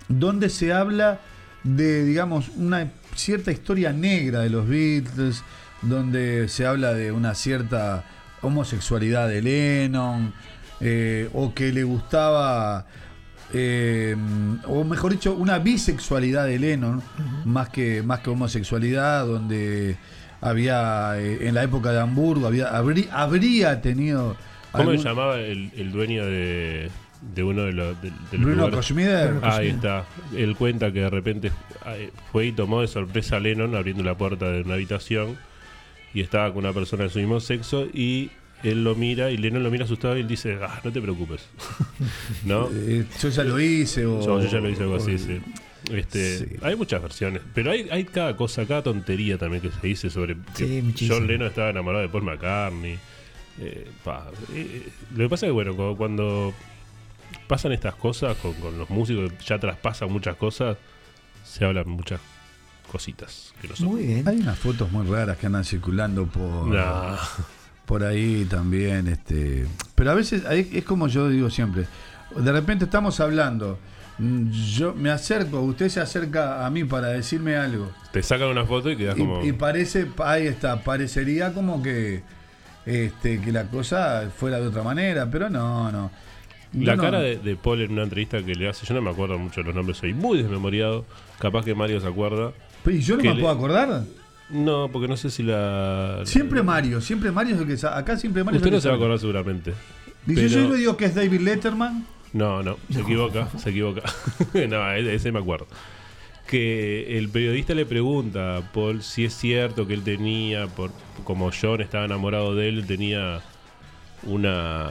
Donde se habla de, digamos, una cierta historia negra de los Beatles, donde se habla de una cierta homosexualidad de Lennon, eh, o que le gustaba, eh, o mejor dicho, una bisexualidad de Lennon, más, que, más que homosexualidad, donde había, eh, en la época de Hamburgo, había, habrí- habría tenido... ¿Cómo algún- se llamaba el, el dueño de, de uno de los, de, de los Bruno lugares? Cosmider. Bruno Ahí Cosmider. está. Él cuenta que de repente eh, fue y tomó de sorpresa a Lennon abriendo la puerta de una habitación y estaba con una persona de su mismo sexo y él lo mira y Lennon lo mira asustado y él dice, ah, no te preocupes. ¿No? Eh, yo ya lo hice o... Yo, yo ya lo hice algo así, o- sí. Este, Hay muchas versiones, pero hay, hay cada cosa, cada tontería también que se dice sobre que Sí. John Lennon estaba enamorado de Paul McCartney. Eh, pa, eh, lo que pasa es que, bueno, cuando, cuando pasan estas cosas con, con los músicos, ya traspasan muchas cosas, se hablan muchas cositas que no son. Muy bien. Hay unas fotos muy raras que andan circulando por, por ahí también. este Pero a veces hay- es como yo digo siempre. De repente estamos hablando. mm, Yo me acerco, usted se acerca a mí para decirme algo. Te sacan una foto y quedas Y, como. y parece, ahí está, parecería como que este que la cosa fuera de otra manera, pero no, no. La no- cara de, de Paul en una entrevista que le hace, yo no me acuerdo mucho de los nombres, soy muy desmemoriado. Capaz que Mario se acuerda. Pero, ¿Y yo no me le- puedo acordar? No, porque no sé si la. Siempre Mario, siempre Mario es el que sa- acá siempre Mario es Usted el no que se va a acordar seguramente. Dice, Pero- yo le digo que es David Letterman. No, no, se equivoca, se equivoca. no, ese ese me acuerdo. Que el periodista le pregunta a Paul si es cierto que él tenía, por, como John estaba enamorado de él, tenía una.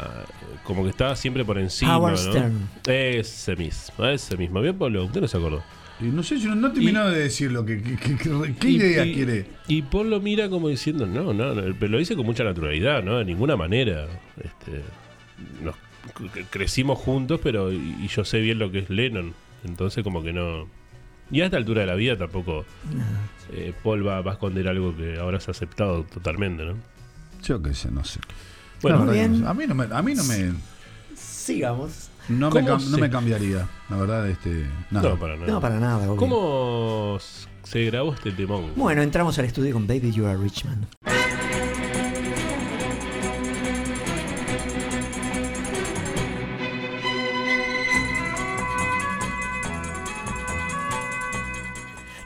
como que estaba siempre por encima. Howard ¿no? Stern. Ese mismo, ese mismo. Bien, Pablo, usted no se acordó. Y no sé, yo no, no terminó de decir lo que, que- que- que- ¿Qué Y- idea y- quiere? Y Paul lo mira como diciendo, no, no, no, pero lo dice con mucha naturalidad, ¿no? De ninguna manera. Este, nos cre- crecimos juntos, pero y, y yo sé bien lo que es Lennon. Entonces como que no... Y a esta altura de la vida tampoco eh, Paul va, va a esconder algo que ahora se ha aceptado totalmente, ¿no? Yo qué sé, no sé. Bueno, bien. a mí no me, a mí no me, Sigamos. no me, ¿Cómo cam- no se- me cambiaría, la verdad, este, nada. No, para nada. No, para nada. obvio. ¿Cómo se grabó este temón? Bueno, entramos al estudio con Baby You Are Rich Man.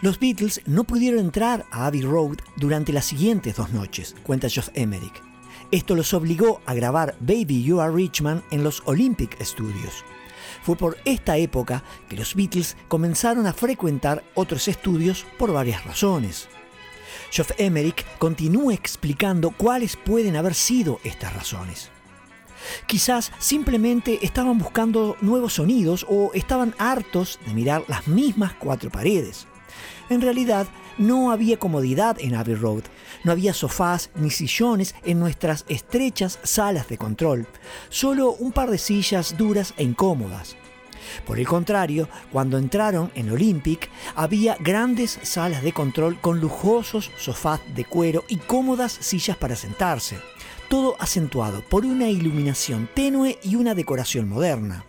Los Beatles no pudieron entrar a Abbey Road durante las siguientes dos noches, cuenta Geoff Emerick. Esto los obligó a grabar Baby You Are Rich Man en los Olympic Studios. Fue por esta época que los Beatles comenzaron a frecuentar otros estudios por varias razones. Geoff Emerick continúa explicando cuáles pueden haber sido estas razones. Quizás simplemente estaban buscando nuevos sonidos o estaban hartos de mirar las mismas cuatro paredes. En realidad, no había comodidad en Abbey Road, no había sofás ni sillones en nuestras estrechas salas de control, solo un par de sillas duras e incómodas. Por el contrario, cuando entraron en Olympic, había grandes salas de control con lujosos sofás de cuero y cómodas sillas para sentarse, todo acentuado por una iluminación tenue y una decoración moderna.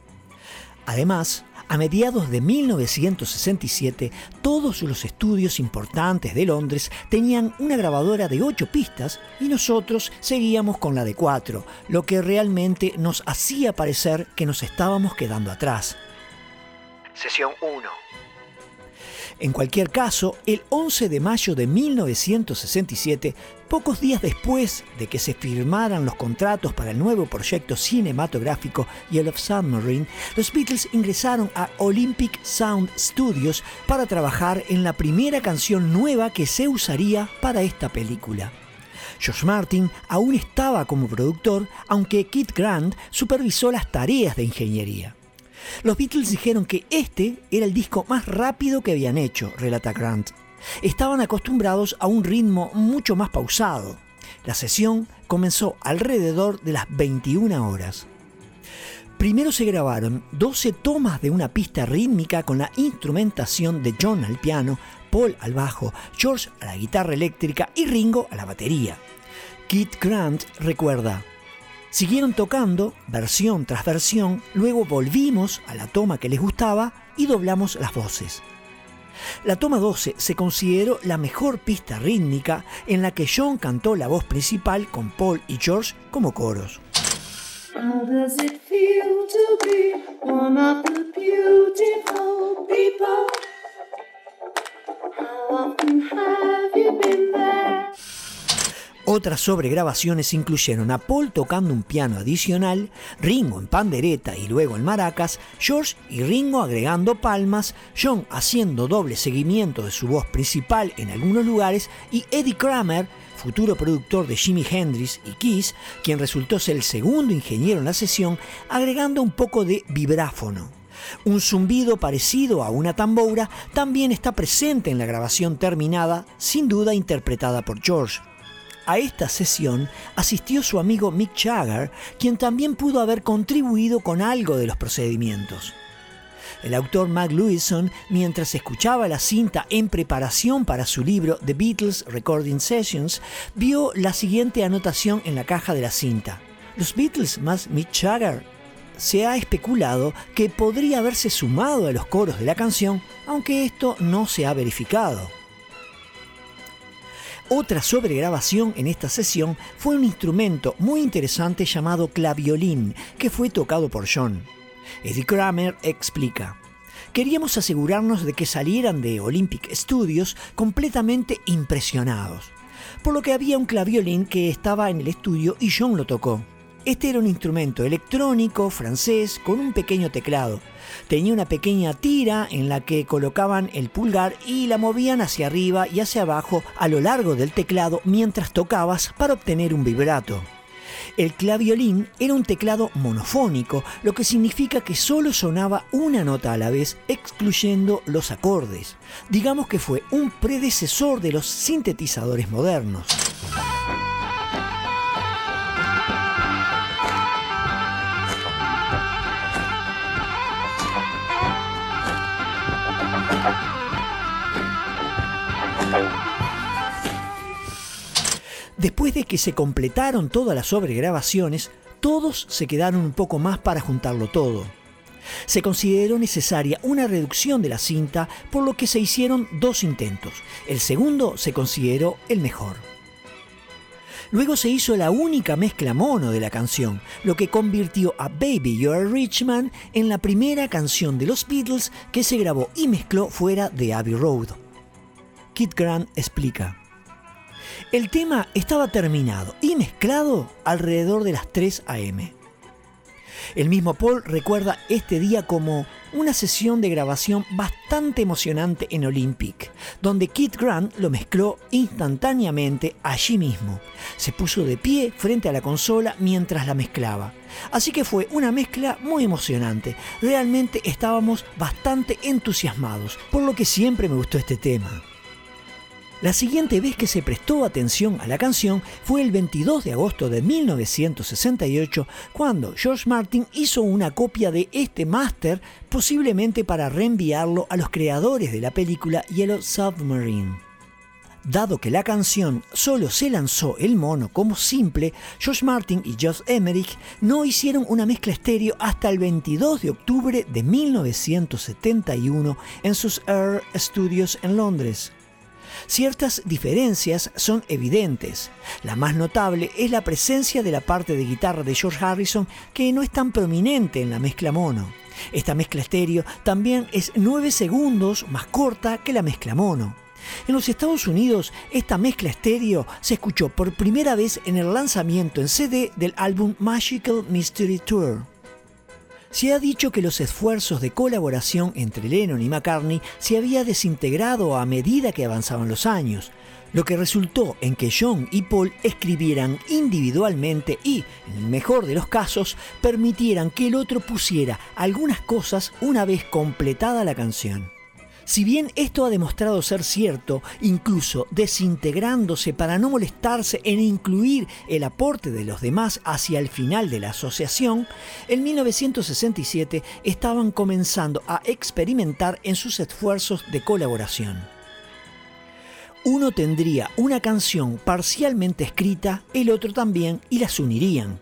Además, a mediados de 1967, todos los estudios importantes de Londres tenían una grabadora de 8 pistas y nosotros seguíamos con la de 4, lo que realmente nos hacía parecer que nos estábamos quedando atrás. Sesión 1. En cualquier caso, el 11 de mayo de 1967, pocos días después de que se firmaran los contratos para el nuevo proyecto cinematográfico Yellow Submarine, los Beatles ingresaron a Olympic Sound Studios para trabajar en la primera canción nueva que se usaría para esta película. George Martin aún estaba como productor, aunque Keith Grant supervisó las tareas de ingeniería. Los Beatles dijeron que este era el disco más rápido que habían hecho, relata Grant. Estaban acostumbrados a un ritmo mucho más pausado. La sesión comenzó alrededor de las 21 horas. Primero se grabaron 12 tomas de una pista rítmica con la instrumentación de John al piano, Paul al bajo, George a la guitarra eléctrica y Ringo a la batería. Keith Grant recuerda, Siguieron tocando, versión tras versión, luego volvimos a la toma que les gustaba y doblamos las voces. La toma 12 se consideró la mejor pista rítmica en la que John cantó la voz principal con Paul y George como coros. Otras sobregrabaciones incluyeron a Paul tocando un piano adicional, Ringo en pandereta y luego en maracas, George y Ringo agregando palmas, John haciendo doble seguimiento de su voz principal en algunos lugares y Eddie Kramer, futuro productor de Jimi Hendrix y Kiss, quien resultó ser el segundo ingeniero en la sesión, agregando un poco de vibráfono. Un zumbido parecido a una tamboura también está presente en la grabación terminada, sin duda interpretada por George. A esta sesión asistió su amigo Mick Jagger, quien también pudo haber contribuido con algo de los procedimientos. El autor Mac Lewison, mientras escuchaba la cinta en preparación para su libro The Beatles Recording Sessions, vio la siguiente anotación en la caja de la cinta. Los Beatles más Mick Jagger. Se ha especulado que podría haberse sumado a los coros de la canción, aunque esto no se ha verificado. Otra sobregrabación en esta sesión fue un instrumento muy interesante llamado claviolín, que fue tocado por John. Eddie Kramer explica. Queríamos asegurarnos de que salieran de Olympic Studios completamente impresionados, por lo que había un claviolín que estaba en el estudio y John lo tocó. Este era un instrumento electrónico francés con un pequeño teclado. Tenía una pequeña tira en la que colocaban el pulgar y la movían hacia arriba y hacia abajo a lo largo del teclado mientras tocabas para obtener un vibrato. El claviolín era un teclado monofónico, lo que significa que solo sonaba una nota a la vez, excluyendo los acordes. Digamos que fue un predecesor de los sintetizadores modernos. Después de que se completaron todas las sobregrabaciones, todos se quedaron un poco más para juntarlo todo. Se consideró necesaria una reducción de la cinta, por lo que se hicieron dos intentos. El segundo se consideró el mejor. Luego se hizo la única mezcla mono de la canción, lo que convirtió a Baby You're a Rich Man en la primera canción de los Beatles que se grabó y mezcló fuera de Abbey Road. Kit Grant explica. El tema estaba terminado y mezclado alrededor de las 3 a.m. El mismo Paul recuerda este día como una sesión de grabación bastante emocionante en Olympic, donde Kit Grant lo mezcló instantáneamente allí mismo. Se puso de pie frente a la consola mientras la mezclaba. Así que fue una mezcla muy emocionante. Realmente estábamos bastante entusiasmados, por lo que siempre me gustó este tema. La siguiente vez que se prestó atención a la canción fue el 22 de agosto de 1968, cuando George Martin hizo una copia de este máster, posiblemente para reenviarlo a los creadores de la película Yellow Submarine. Dado que la canción solo se lanzó el mono como simple, George Martin y Josh Emmerich no hicieron una mezcla estéreo hasta el 22 de octubre de 1971 en sus Air Studios en Londres. Ciertas diferencias son evidentes. La más notable es la presencia de la parte de guitarra de George Harrison que no es tan prominente en la mezcla mono. Esta mezcla estéreo también es 9 segundos más corta que la mezcla mono. En los Estados Unidos, esta mezcla estéreo se escuchó por primera vez en el lanzamiento en CD del álbum Magical Mystery Tour. Se ha dicho que los esfuerzos de colaboración entre Lennon y McCartney se había desintegrado a medida que avanzaban los años, lo que resultó en que John y Paul escribieran individualmente y, en el mejor de los casos, permitieran que el otro pusiera algunas cosas una vez completada la canción. Si bien esto ha demostrado ser cierto, incluso desintegrándose para no molestarse en incluir el aporte de los demás hacia el final de la asociación, en 1967 estaban comenzando a experimentar en sus esfuerzos de colaboración. Uno tendría una canción parcialmente escrita, el otro también, y las unirían.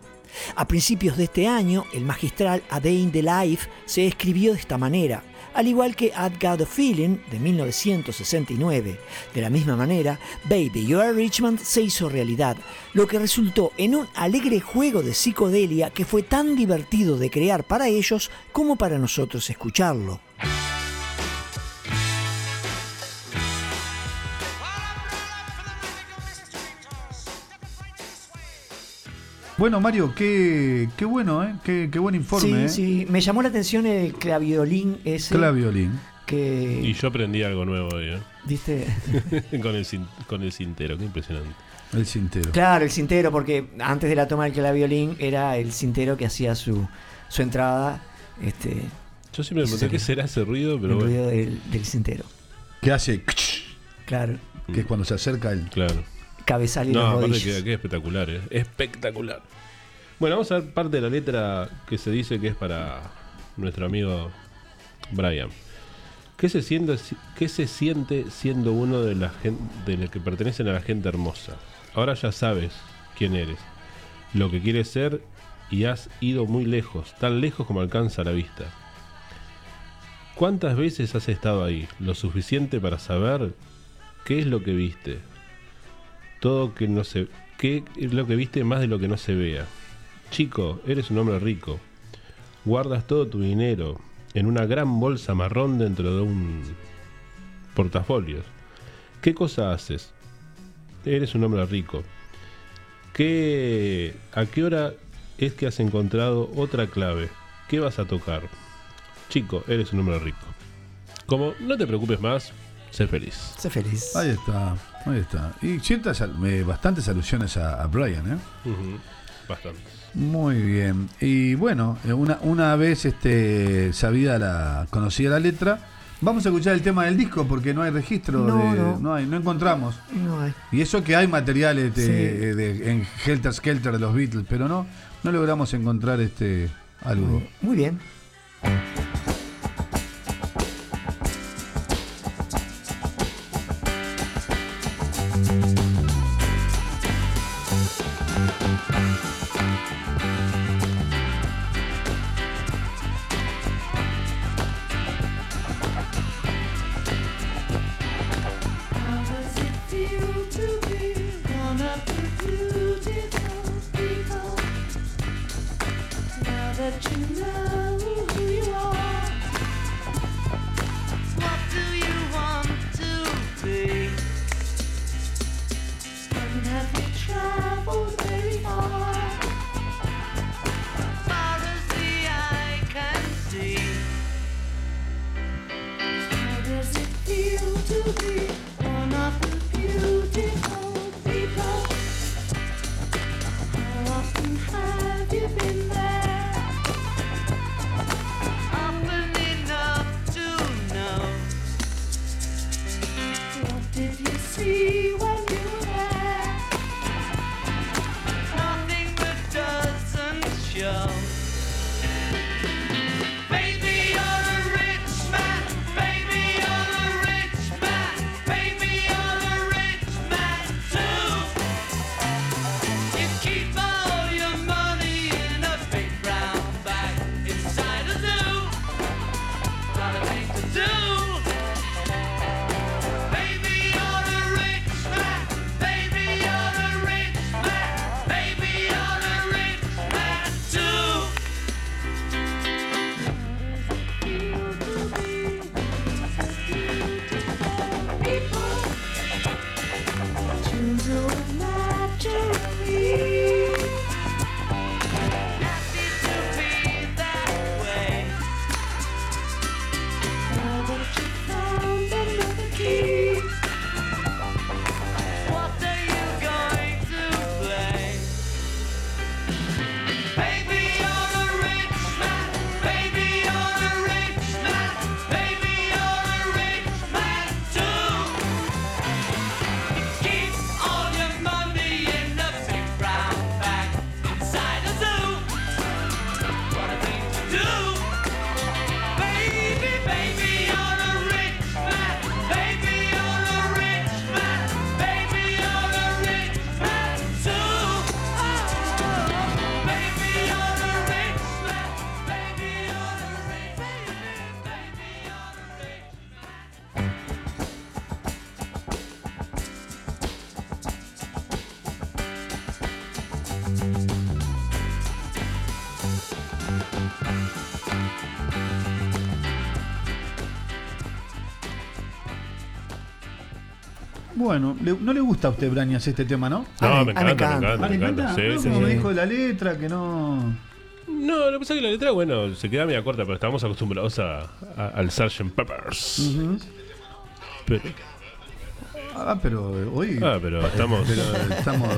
A principios de este año, el magistral A Day Life se escribió de esta manera al igual que I've Got a Feeling de 1969. De la misma manera, Baby You Richmond se hizo realidad, lo que resultó en un alegre juego de psicodelia que fue tan divertido de crear para ellos como para nosotros escucharlo. Bueno, Mario, qué, qué bueno, ¿eh? Qué, qué buen informe. Sí, ¿eh? sí, me llamó la atención el claviolín ese. Claviolín. Que, Y yo aprendí algo nuevo hoy, ¿eh? ¿Viste? con, el, cin- con el cintero, qué impresionante. El cintero. Claro, el cintero, porque antes de la toma del claviolín era el cintero que hacía su, su entrada. Este, Yo siempre me pregunté qué será ese ruido, pero el bueno. ruido del, del cintero. Que hace. Claro. Que es cuando se acerca el. Claro. Cabezal y No, rodillas. que, que es espectacular, ¿eh? Espectacular. Bueno, vamos a ver parte de la letra que se dice que es para nuestro amigo Brian. ¿Qué se siente, qué se siente siendo uno de, la gen- de los que pertenecen a la gente hermosa? Ahora ya sabes quién eres, lo que quieres ser y has ido muy lejos, tan lejos como alcanza la vista. ¿Cuántas veces has estado ahí? Lo suficiente para saber qué es lo que viste. Todo que no se... ¿Qué es lo que viste más de lo que no se vea? Chico, eres un hombre rico. Guardas todo tu dinero en una gran bolsa marrón dentro de un portafolios. ¿Qué cosa haces? Eres un hombre rico. ¿Qué, ¿A qué hora es que has encontrado otra clave? ¿Qué vas a tocar? Chico, eres un hombre rico. Como no te preocupes más, sé feliz. Sé feliz. Ahí está, ahí está. Y ciertas, eh, bastantes alusiones a, a Brian, ¿eh? Ujú, Bastante. Muy bien. Y bueno, eh, una, una vez este, sabida la, conocida la letra, vamos a escuchar el tema del disco porque no hay registro No, de. no. hay, no encontramos. No hay. Y eso que hay materiales de, Sí. de- en Helter Skelter de los Beatles, pero no, no logramos encontrar este algo. Muy bien. Bueno, le- no le gusta a usted, Brañas, este tema, ¿no? No, me encanta, me encanta, Ah, me ¿le encanta. Sí, No, sí, como sí. me dijo de la letra, que no... No, lo que pasa es que la letra, bueno, se queda media corta, pero estamos acostumbrados a, a- al Sgt. Peppers. Pero, Ah, pero hoy... Ah, pero estamos- pero estamos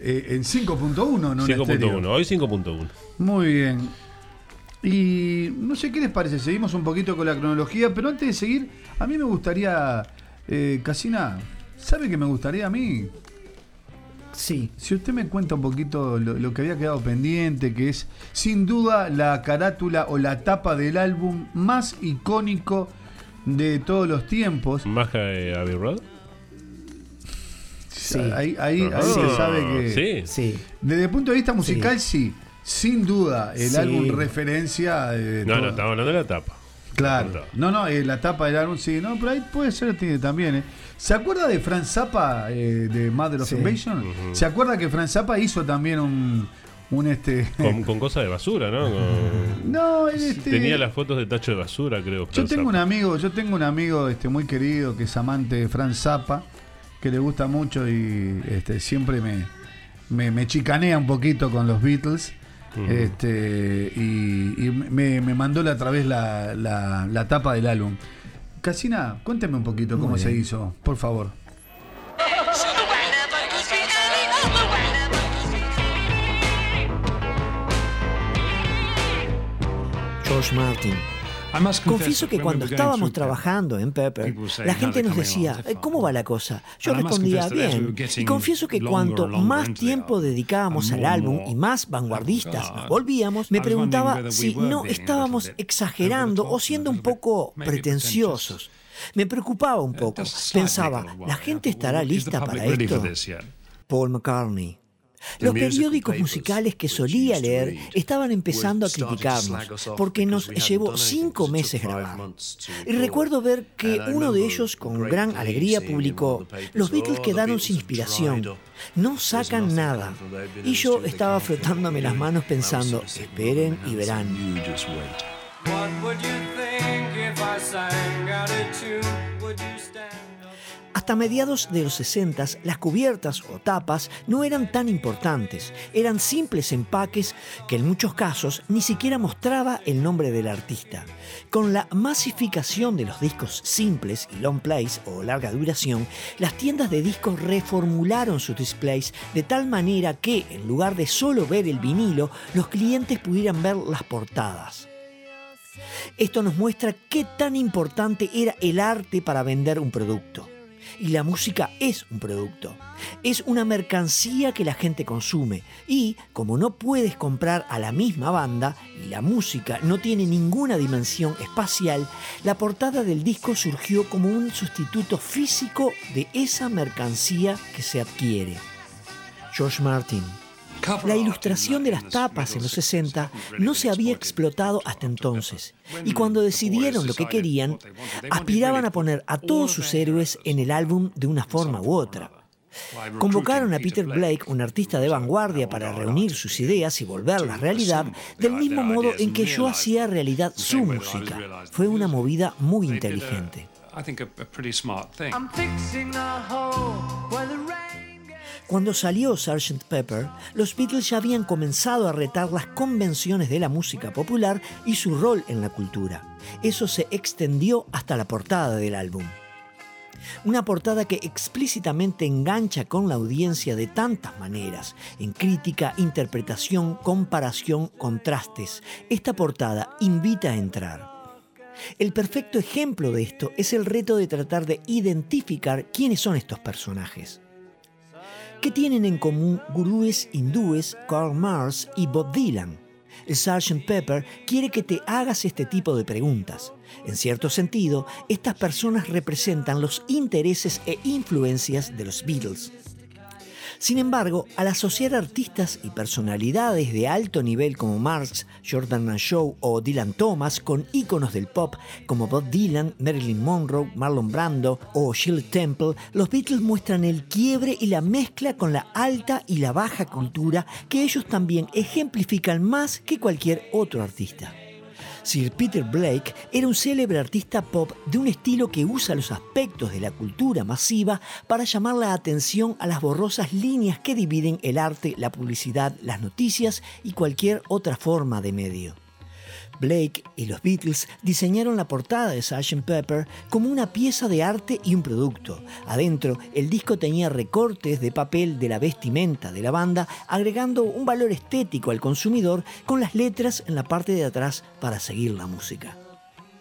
eh, en 5.1, ¿no? en 5.1, hoy 5.1. Muy bien. Y no sé qué les parece, seguimos un poquito con la cronología, pero antes de seguir, a mí me gustaría, eh, Casina, ¿sabe qué me gustaría a mí? Sí. Si usted me cuenta un poquito lo, lo que había quedado pendiente, que es sin duda la carátula o la tapa del álbum más icónico de todos los tiempos. ¿Más que Abbey Road? Sí. Ahí, ahí, ahí Ah, se sabe que. sí. Desde el punto de vista musical, sí. Sin duda, el Sí. álbum referencia. de No, todo. no, estamos hablando de la tapa. Claro. No, no, eh, la tapa del álbum, sí. No, pero ahí puede ser tiene también. eh. ¿Se acuerda de Franz Zappa eh, de Mother of Sí. Invasion? ¿Se acuerda que Franz Zappa hizo también un. un este. Con, con cosas de basura, ¿no? Con- No, él, este- Tenía las fotos de tacho de basura, creo. Yo tengo un amigo, yo tengo un amigo este, muy querido que es amante de Franz Zappa, que le gusta mucho y este, siempre me, me, me chicanea un poquito con los Beatles. Este, y y me, me mandó la, otra vez la, la, la tapa del álbum. Casina, cuénteme un poquito Muy cómo se hizo, por favor. George Martin. Confieso que cuando estábamos trabajando en Pepper, la gente nos decía, "Eh, ¿cómo va la cosa? Yo respondía, bien. Y confieso que cuanto más tiempo dedicábamos al álbum y más vanguardistas nos God, volvíamos, me preguntaba si no estábamos exagerando o siendo un poco pretenciosos. Me preocupaba un poco. Pensaba, ¿la gente estará lista para esto? Paul McCartney. Los periódicos musicales que solía leer estaban empezando a criticarnos porque nos llevó cinco meses grabar. Y recuerdo ver que uno de ellos con gran alegría publicó, los Beatles quedaron sin inspiración, no sacan nada. Y yo estaba frotándome las manos pensando, esperen y verán. What would you think if I sang out a tune? Would you Hasta mediados de los 60 las cubiertas o tapas no eran tan importantes, eran simples empaques que en muchos casos ni siquiera mostraba el nombre del artista. Con la masificación de los discos simples y long plays o larga duración, las tiendas de discos reformularon sus displays de tal manera que, en lugar de solo ver el vinilo, los clientes pudieran ver las portadas. Esto nos muestra qué tan importante era el arte para vender un producto. Y la música es un producto. Es una mercancía que la gente consume. Y como no puedes comprar a la misma banda y la música no tiene ninguna dimensión espacial, la portada del disco surgió como un sustituto físico de esa mercancía que se adquiere. George Martin. La ilustración de las tapas en los 60 no se había explotado hasta entonces, y cuando decidieron lo que querían, aspiraban a poner a todos sus héroes en el álbum de una forma u otra. Convocaron a Peter Blake, un artista de vanguardia, para reunir sus ideas y volverlas realidad, del mismo modo en que yo hacía realidad su música. Fue una movida muy inteligente. Cuando salió Sgt. Pepper, los Beatles ya habían comenzado a retar las convenciones de la música popular y su rol en la cultura. Eso se extendió hasta la portada del álbum. Una portada que explícitamente engancha con la audiencia de tantas maneras, en crítica, interpretación, comparación, contrastes. Esta portada invita a entrar. El perfecto ejemplo de esto es el reto de tratar de identificar quiénes son estos personajes. ¿Qué tienen en común gurúes hindúes Karl Marx y Bob Dylan? El Sgt. Pepper quiere que te hagas este tipo de preguntas. En cierto sentido, estas personas representan los intereses e influencias de los Beatles. Sin embargo, al asociar artistas y personalidades de alto nivel como Marx, Jordan Shaw o Dylan Thomas con íconos del pop como Bob Dylan, Marilyn Monroe, Marlon Brando o Shirley Temple, los Beatles muestran el quiebre y la mezcla con la alta y la baja cultura que ellos también ejemplifican más que cualquier otro artista. Sir Peter Blake era un célebre artista pop de un estilo que usa los aspectos de la cultura masiva para llamar la atención a las borrosas líneas que dividen el arte, la publicidad, las noticias y cualquier otra forma de medio. Blake y los Beatles diseñaron la portada de Sgt. Pepper como una pieza de arte y un producto. Adentro, el disco tenía recortes de papel de la vestimenta de la banda, agregando un valor estético al consumidor con las letras en la parte de atrás para seguir la música.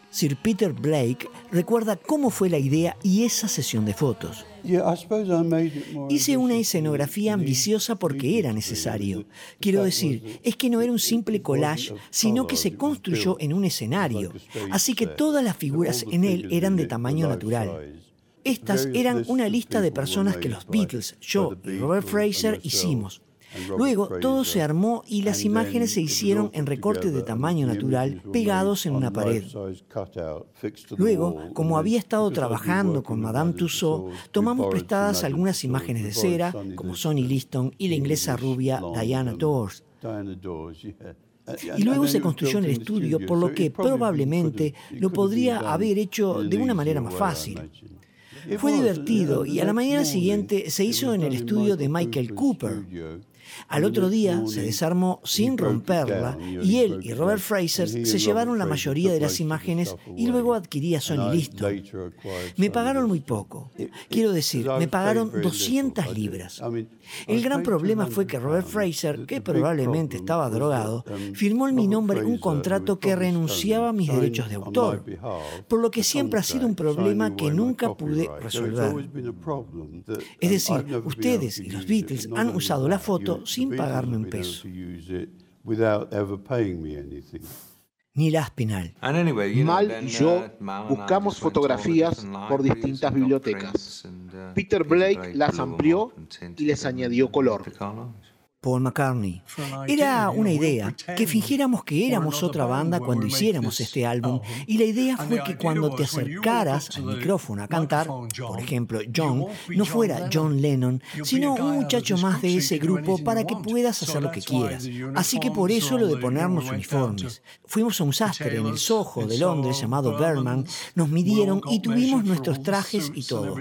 Sir Peter Blake recuerda cómo fue la idea y esa sesión de fotos. Hice una escenografía ambiciosa porque era necesario. Quiero decir, es que no era un simple collage, sino que se construyó en un escenario. Así que todas las figuras en él eran de tamaño natural. Estas eran una lista de personas que los Beatles, yo y Robert Fraser hicimos. Luego todo se armó y las imágenes se hicieron en recortes de tamaño natural pegados en una pared. Luego, como había estado trabajando con Madame Tussauds, tomamos prestadas algunas imágenes de cera, como Sonny Liston y la inglesa rubia Diana Dors. Y luego se construyó en el estudio, por lo que probablemente lo podría haber hecho de una manera más fácil. Fue divertido y a la mañana siguiente se hizo en el estudio de Michael Cooper. Al otro día se desarmó sin romperla y él y Robert Fraser se llevaron la mayoría de las imágenes y luego adquirí a Sony Liston. Me pagaron muy poco. Quiero decir, me pagaron 200 libras. El gran problema fue que Robert Fraser, que probablemente estaba drogado, firmó en mi nombre un contrato que renunciaba a mis derechos de autor, por lo que siempre ha sido un problema que nunca pude resolver. Es decir, ustedes y los Beatles han usado la foto sin pagarme un peso. Ni la espinal. Mal y yo buscamos fotografías por distintas bibliotecas. Peter Blake las amplió y les añadió color. Paul McCartney. Era una idea que fingiéramos que éramos otra banda cuando hiciéramos este álbum y la idea fue que cuando te acercaras al micrófono a cantar, por ejemplo John, no fuera John Lennon, sino un muchacho más de ese grupo para que puedas hacer lo que quieras. Así que por eso lo de ponernos uniformes. Fuimos a un sastre en el Soho de Londres llamado Berman, nos midieron y tuvimos nuestros trajes y todo.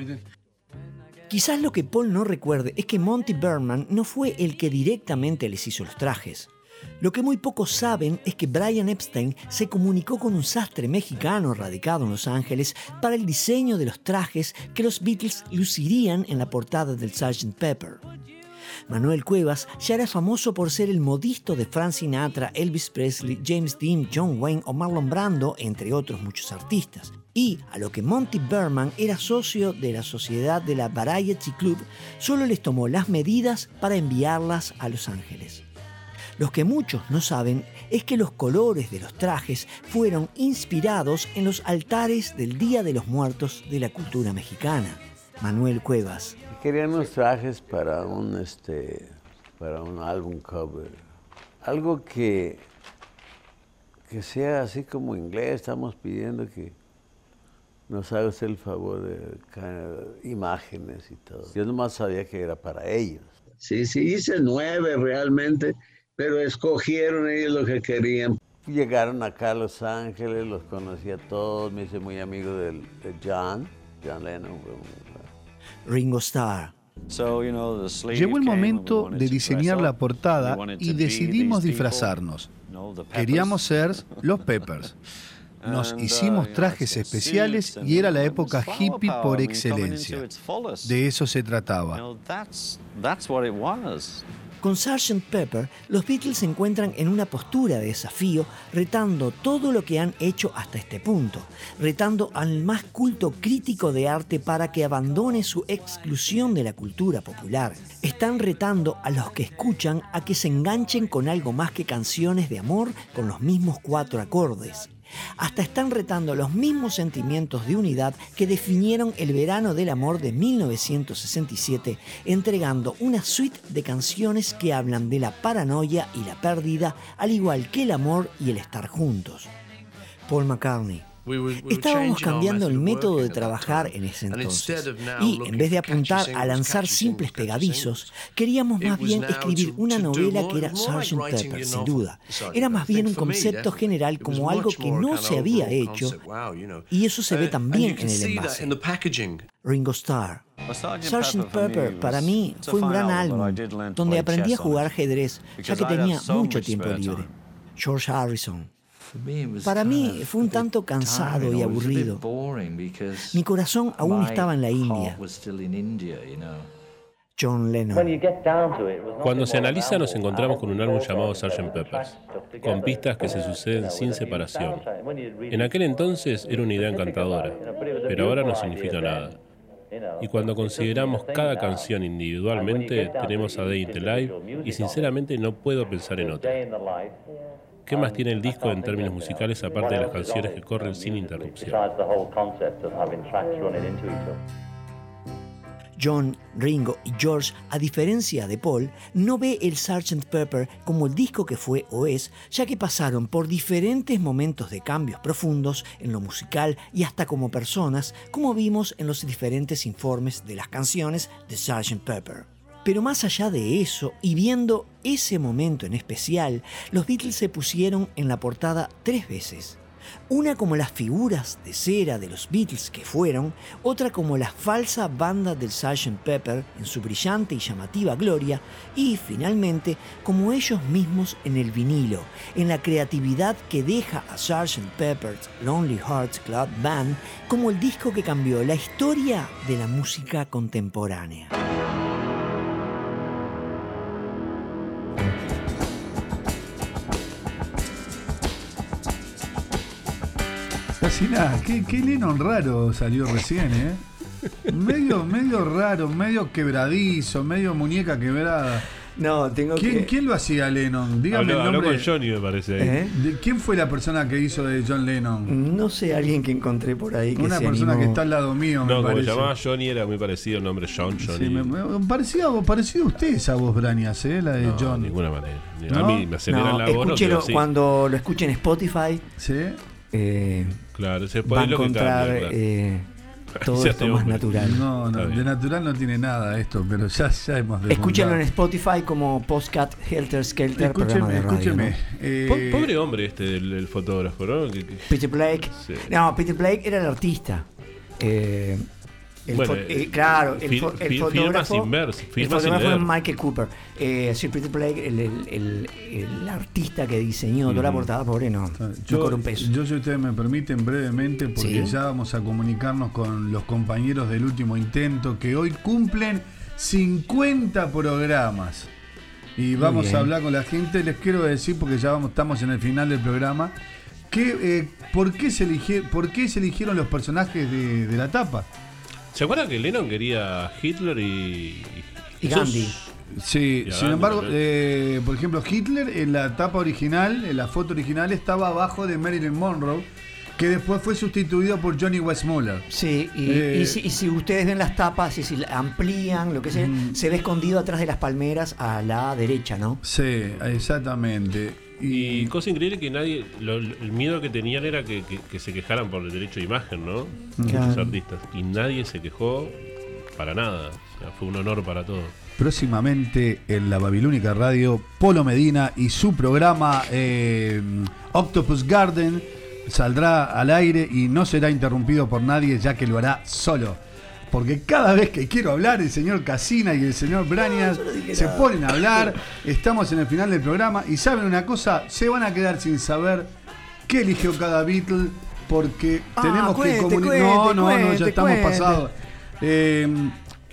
Quizás lo que Paul no recuerde es que Monty Berman no fue el que directamente les hizo los trajes. Lo que muy pocos saben es que Brian Epstein se comunicó con un sastre mexicano radicado en Los Ángeles para el diseño de los trajes que los Beatles lucirían en la portada del Sgt. Pepper. Manuel Cuevas ya era famoso por ser el modisto de Frank Sinatra, Elvis Presley, James Dean, John Wayne o Marlon Brando, entre otros muchos artistas. Y a lo que Monty Berman era socio de la sociedad de la Variety Club, solo les tomó las medidas para enviarlas a Los Ángeles. Lo que muchos no saben es que los colores de los trajes fueron inspirados en los altares del Día de los Muertos de la cultura mexicana. Manuel Cuevas. Querían unos trajes para un este para un álbum cover. Algo que que sea así como inglés, estamos pidiendo que nos haga usted el favor de imágenes y todo. Yo nomás sabía que era para ellos. Sí, sí, hice nueve realmente, pero escogieron ellos lo que querían. Llegaron acá a Los Ángeles, los conocí a todos, me hice muy amigo del- de, John, John Lennon. Ringo Starr. Llegó el momento de diseñar la portada y decidimos disfrazarnos. Queríamos ser los Peppers. Nos hicimos trajes especiales y era la época hippie por excelencia. De eso se trataba. Con Sgt. Pepper, los Beatles se encuentran en una postura de desafío, retando todo lo que han hecho hasta este punto, retando al más culto crítico de arte para que abandone su exclusión de la cultura popular. Están retando a los que escuchan a que se enganchen con algo más que canciones de amor con los mismos cuatro acordes. Hasta están retando los mismos sentimientos de unidad que definieron el verano del amor de 1967, entregando una suite de canciones que hablan de la paranoia y la pérdida, al igual que el amor y el estar juntos. Paul McCartney. Estábamos cambiando el método de trabajar en ese entonces. Y en vez de apuntar a lanzar simples pegadizos, queríamos más bien escribir una novela que era Sgt. Pepper, sin duda. Era más bien un concepto general como algo que no se había hecho. Y eso se ve también en el envase. Ringo Starr. Sgt. Pepper para mí fue un gran álbum donde aprendí a jugar ajedrez ya que tenía mucho tiempo libre. George Harrison. Para mí fue un tanto cansado y aburrido. Mi corazón aún estaba en la India. John Lennon. Cuando se analiza nos encontramos con un álbum llamado Sgt. Peppers, con pistas que se suceden sin separación. En aquel entonces era una idea encantadora, pero ahora no significa nada. Y cuando consideramos cada canción individualmente, tenemos a Day in the Life y sinceramente no puedo pensar en otra. ¿Qué más tiene el disco en términos musicales aparte de las canciones que corren sin interrupción? John, Ringo y George, a diferencia de Paul, no ve el Sgt. Pepper como el disco que fue o es, ya que pasaron por diferentes momentos de cambios profundos en lo musical y hasta como personas, como vimos en los diferentes informes de las canciones de Sgt. Pepper. Pero más allá de eso, y viendo ese momento en especial, los Beatles se pusieron en la portada tres veces. Una como las figuras de cera de los Beatles que fueron, otra como la falsa banda del Sgt. Pepper en su brillante y llamativa gloria, y finalmente como ellos mismos en el vinilo, en la creatividad que deja a Sgt. Pepper's Lonely Hearts Club Band como el disco que cambió la historia de la música contemporánea. Qué, qué Lennon raro salió recién, ¿eh? Medio, medio raro, medio quebradizo, medio muñeca quebrada. No, tengo ¿Quién, que- ¿Quién lo hacía Lennon? Dígame Habló, el habló nombre. con Johnny, me parece. ahí. ¿Eh? ¿De ¿Quién fue la persona que hizo de John Lennon? No sé, alguien que encontré por ahí que Una se persona animó. que está al lado mío, me No, como se parece. llamaba Johnny era muy parecido el nombre John, Johnny. Sí, me, me- parecía, parecía a usted esa voz, Branias, ¿eh? La de No, John. de ninguna manera. ¿No? A mí me aceleran No, la voz. no escúchelo, cuando lo escuchen en Spotify, ¿Sí? eh, Claro, ese va a es lo que encontrar eh, todo Se esto más hombre. natural. No, no, de natural no tiene nada esto, pero ya, ya hemos Escúchenlo en. Spotify como Postcat Helter Skelter, Escúcheme, de radio. escúcheme. ¿no? eh, Po- Pobre hombre este, el, el fotógrafo, ¿no? Peter Blake. Sí. No, Peter Blake era el artista. Eh, el Bueno, eh, eh, claro, el, fo- el fotógrafo. sin ver, el fotógrafo es. Michael Cooper. Eh, Sir Peter Blake, el, el- el- el artista que diseñó toda la portada, pobre, no. Yo, cobra un peso. yo, si ustedes me permiten, brevemente, porque Sí. ya vamos a comunicarnos con los compañeros del último intento que hoy cumplen 50 programas. Y vamos a hablar con la gente. Les quiero decir, porque ya vamos, estamos en el final del programa, que, eh, ¿por, qué se eligieron, ¿por qué se eligieron los personajes de, de la tapa? ¿Se acuerdan que Lennon quería a Hitler y? Gandhi. Sí, Y sin Gandhi embargo, eh, por ejemplo, Hitler en la tapa original, en la foto original, estaba abajo de Marilyn Monroe, que después fue sustituido por Johnny Westmuller. Sí, y, Eh, y si, y si ustedes ven las tapas y si amplían, lo que sea, se ve escondido atrás de las palmeras a la derecha, ¿no? Sí, exactamente. Y cosa increíble que nadie, lo- el miedo que tenían era que, que- que se quejaran por el derecho de imagen, ¿no? Claro. Los artistas. Y nadie se quejó para nada. O sea, fue un honor para todos. Próximamente en la Babilónica Radio, Polo Medina y su programa eh, Octopus Garden saldrá al aire y no será interrumpido por nadie, ya que lo hará solo. Porque cada vez que quiero hablar, el señor Casina y el señor Brañas se ponen a hablar. Estamos en el final del programa y saben una cosa, se van a quedar sin saber qué eligió cada Beatle porque Ah, tenemos cuente, que comunicar. No, no, no, cuente, ya estamos pasados. Eh,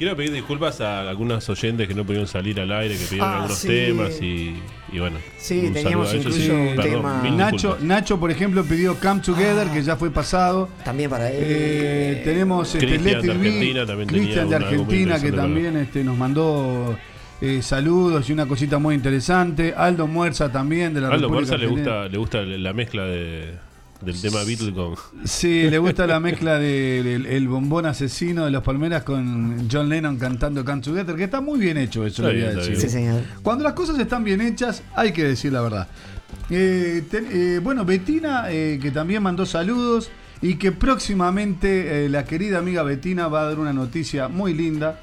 Quiero pedir disculpas a algunos oyentes que no pudieron salir al aire, que pidieron Ah, algunos sí. temas y, y bueno. Sí, un teníamos incluso un Perdón, tema- mil Nacho. Nacho, por ejemplo, pidió Come Together, que ya fue pasado. También para él. Eh, tenemos este, Cristian Let de Argentina también Cristian de Argentina, que también este, nos mandó eh, saludos y una cosita muy interesante. Aldo Muerza también, de la Aldo República Morza le gusta, le gusta la mezcla de, del tema Beatle con. Sí, le gusta la mezcla del el bombón asesino de los Palmeras con John Lennon cantando Come Together, que está muy bien hecho, eso le voy a decir. Sí, señor. Cuando las cosas están bien hechas, hay que decir la verdad. Eh, ten- eh, bueno, Betina, eh, que también mandó saludos y que próximamente eh, la querida amiga Betina va a dar una noticia muy linda.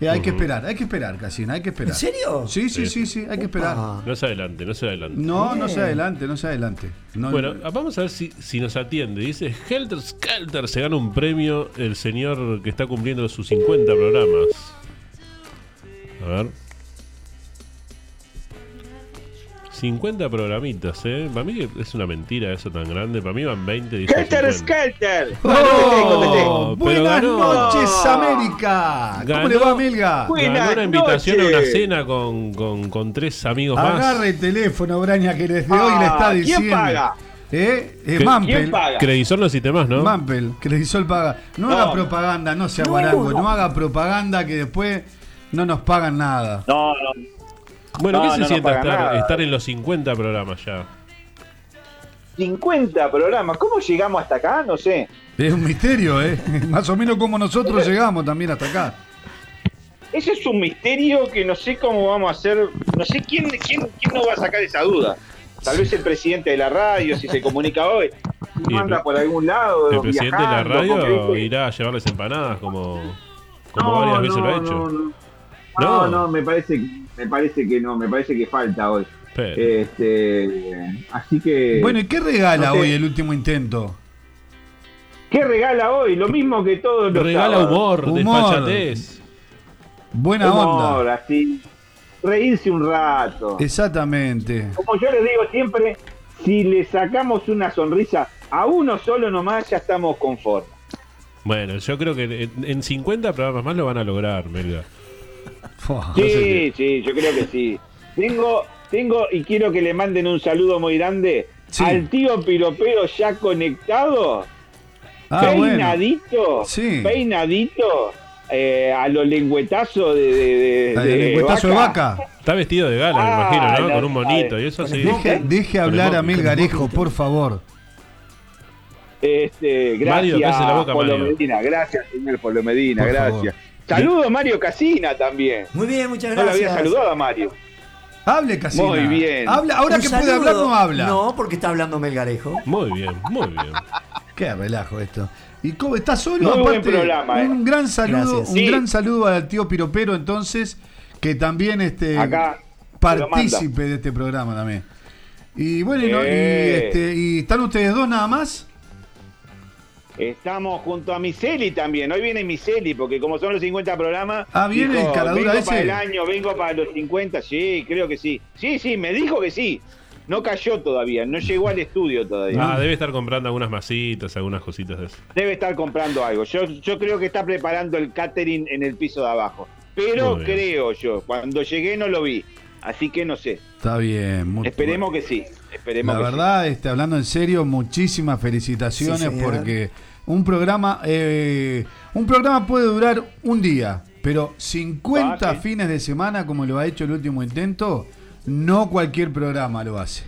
Eh, hay que esperar, hay que esperar, Casina, hay que esperar. ¿En serio? Sí, sí, sí, Sí. sí, hay que esperar. No se adelante, no se adelante. No, no se adelante, no se adelante. No- Bueno, vamos a ver si, si nos atiende. Dice Helter Skelter se gana un premio el señor que está cumpliendo sus 50 programas. A ver. 50 programitas, ¿eh? Para mí es una mentira eso tan grande. Para mí van 20, dice Helter 50. Skelter. ¡Oh! ¡Buenas ganó. noches, América! ¿Cómo Ganó. le va, Melga? Ganó una invitación a una cena con, con, con tres amigos más. Agarre el teléfono, Braña, que desde hoy le está Ah, diciendo. ¿Quién paga? ¿Eh? Eh, ¿Qué- Mampel. quién paga? Credisol no existe más, ¿no? Mampel, Credisol paga. No, No. haga propaganda, no sea No, guarango, no. no. haga propaganda que después no nos pagan nada. No, no. Bueno, No, ¿qué se no paga estar, en los 50 programas ya? 50 programas. ¿Cómo llegamos hasta acá? No sé. Es un misterio, ¿eh? Más o menos como nosotros llegamos también hasta acá. Ese es un misterio que no sé cómo vamos a hacer. No sé quién, quién, quién nos va a sacar esa duda. Tal vez el presidente de la radio, si se comunica hoy, manda por algún lado. El presidente de la radio irá a llevarles empanadas como, como No, varias veces no, lo ha hecho. no, no. No. No, no, me parece, me parece que no, me parece que falta hoy. Pero- Este, así que. Bueno, ¿y qué regala no sé. hoy el último intento? ¿Qué regala hoy? Lo mismo que todos los Regala sábados. humor, desfachatez. Buena Humor, onda. así. Reírse un rato. Exactamente. Como yo les digo siempre, si le sacamos una sonrisa a uno solo nomás, ya estamos conformes. Bueno, yo creo que en, en 50 programas más lo van a lograr, Melga. Sí, sí, yo creo que sí. Tengo, tengo y quiero que le manden un saludo muy grande al tío Piropero ya conectado. Ah, bueno. peinadito, Sí. peinadito eh, a los lengüetazos de, de, de- lengüetazo de vaca. Está vestido de gala, me Ah, imagino, ¿no? la- Con un monito y eso sí. Deje, hablar a Melgarejo, por favor. Este, Mario, gracias, la boca, Polo Mario. Medina. Gracias, señor Polo Medina. Por gracias. favor. Saludo a Mario Casina también. Muy bien, muchas No lo gracias. había saludado a Mario. Hable, Casina. Muy bien. Habla, ahora Un que puede hablar, no habla. No, porque está hablando Melgarejo. Muy bien, muy bien. Qué relajo esto. ¿Y cómo está solo? Muy buen programa, eh. un gran saludo, Gracias. un Sí. gran saludo al tío Piropero entonces, que también este Acá partícipe de este programa también. Y bueno, y, no- y, Eh. este, ¿y están ustedes dos nada más? Estamos junto a Miseli también. Hoy viene Miseli, porque como son los 50 programas. Ah, ¿viene el caradura vengo ese? para el año, vengo para los 50. Sí, creo que sí. Sí, sí, me dijo que sí. No cayó todavía, no llegó al estudio todavía. Ah, debe estar comprando algunas masitas, algunas cositas de eso. Debe estar comprando algo. Yo, yo creo que está preparando el catering en el piso de abajo. Pero creo yo, cuando llegué no lo vi. Así que no sé. Está bien, muy Esperemos que sí. Esperemos La que sí. verdad, este, hablando en serio, muchísimas felicitaciones Sí, porque un programa, eh, un programa puede durar un día, pero 50 Ah, sí. fines de semana, como lo ha hecho el último intento, no cualquier programa lo hace.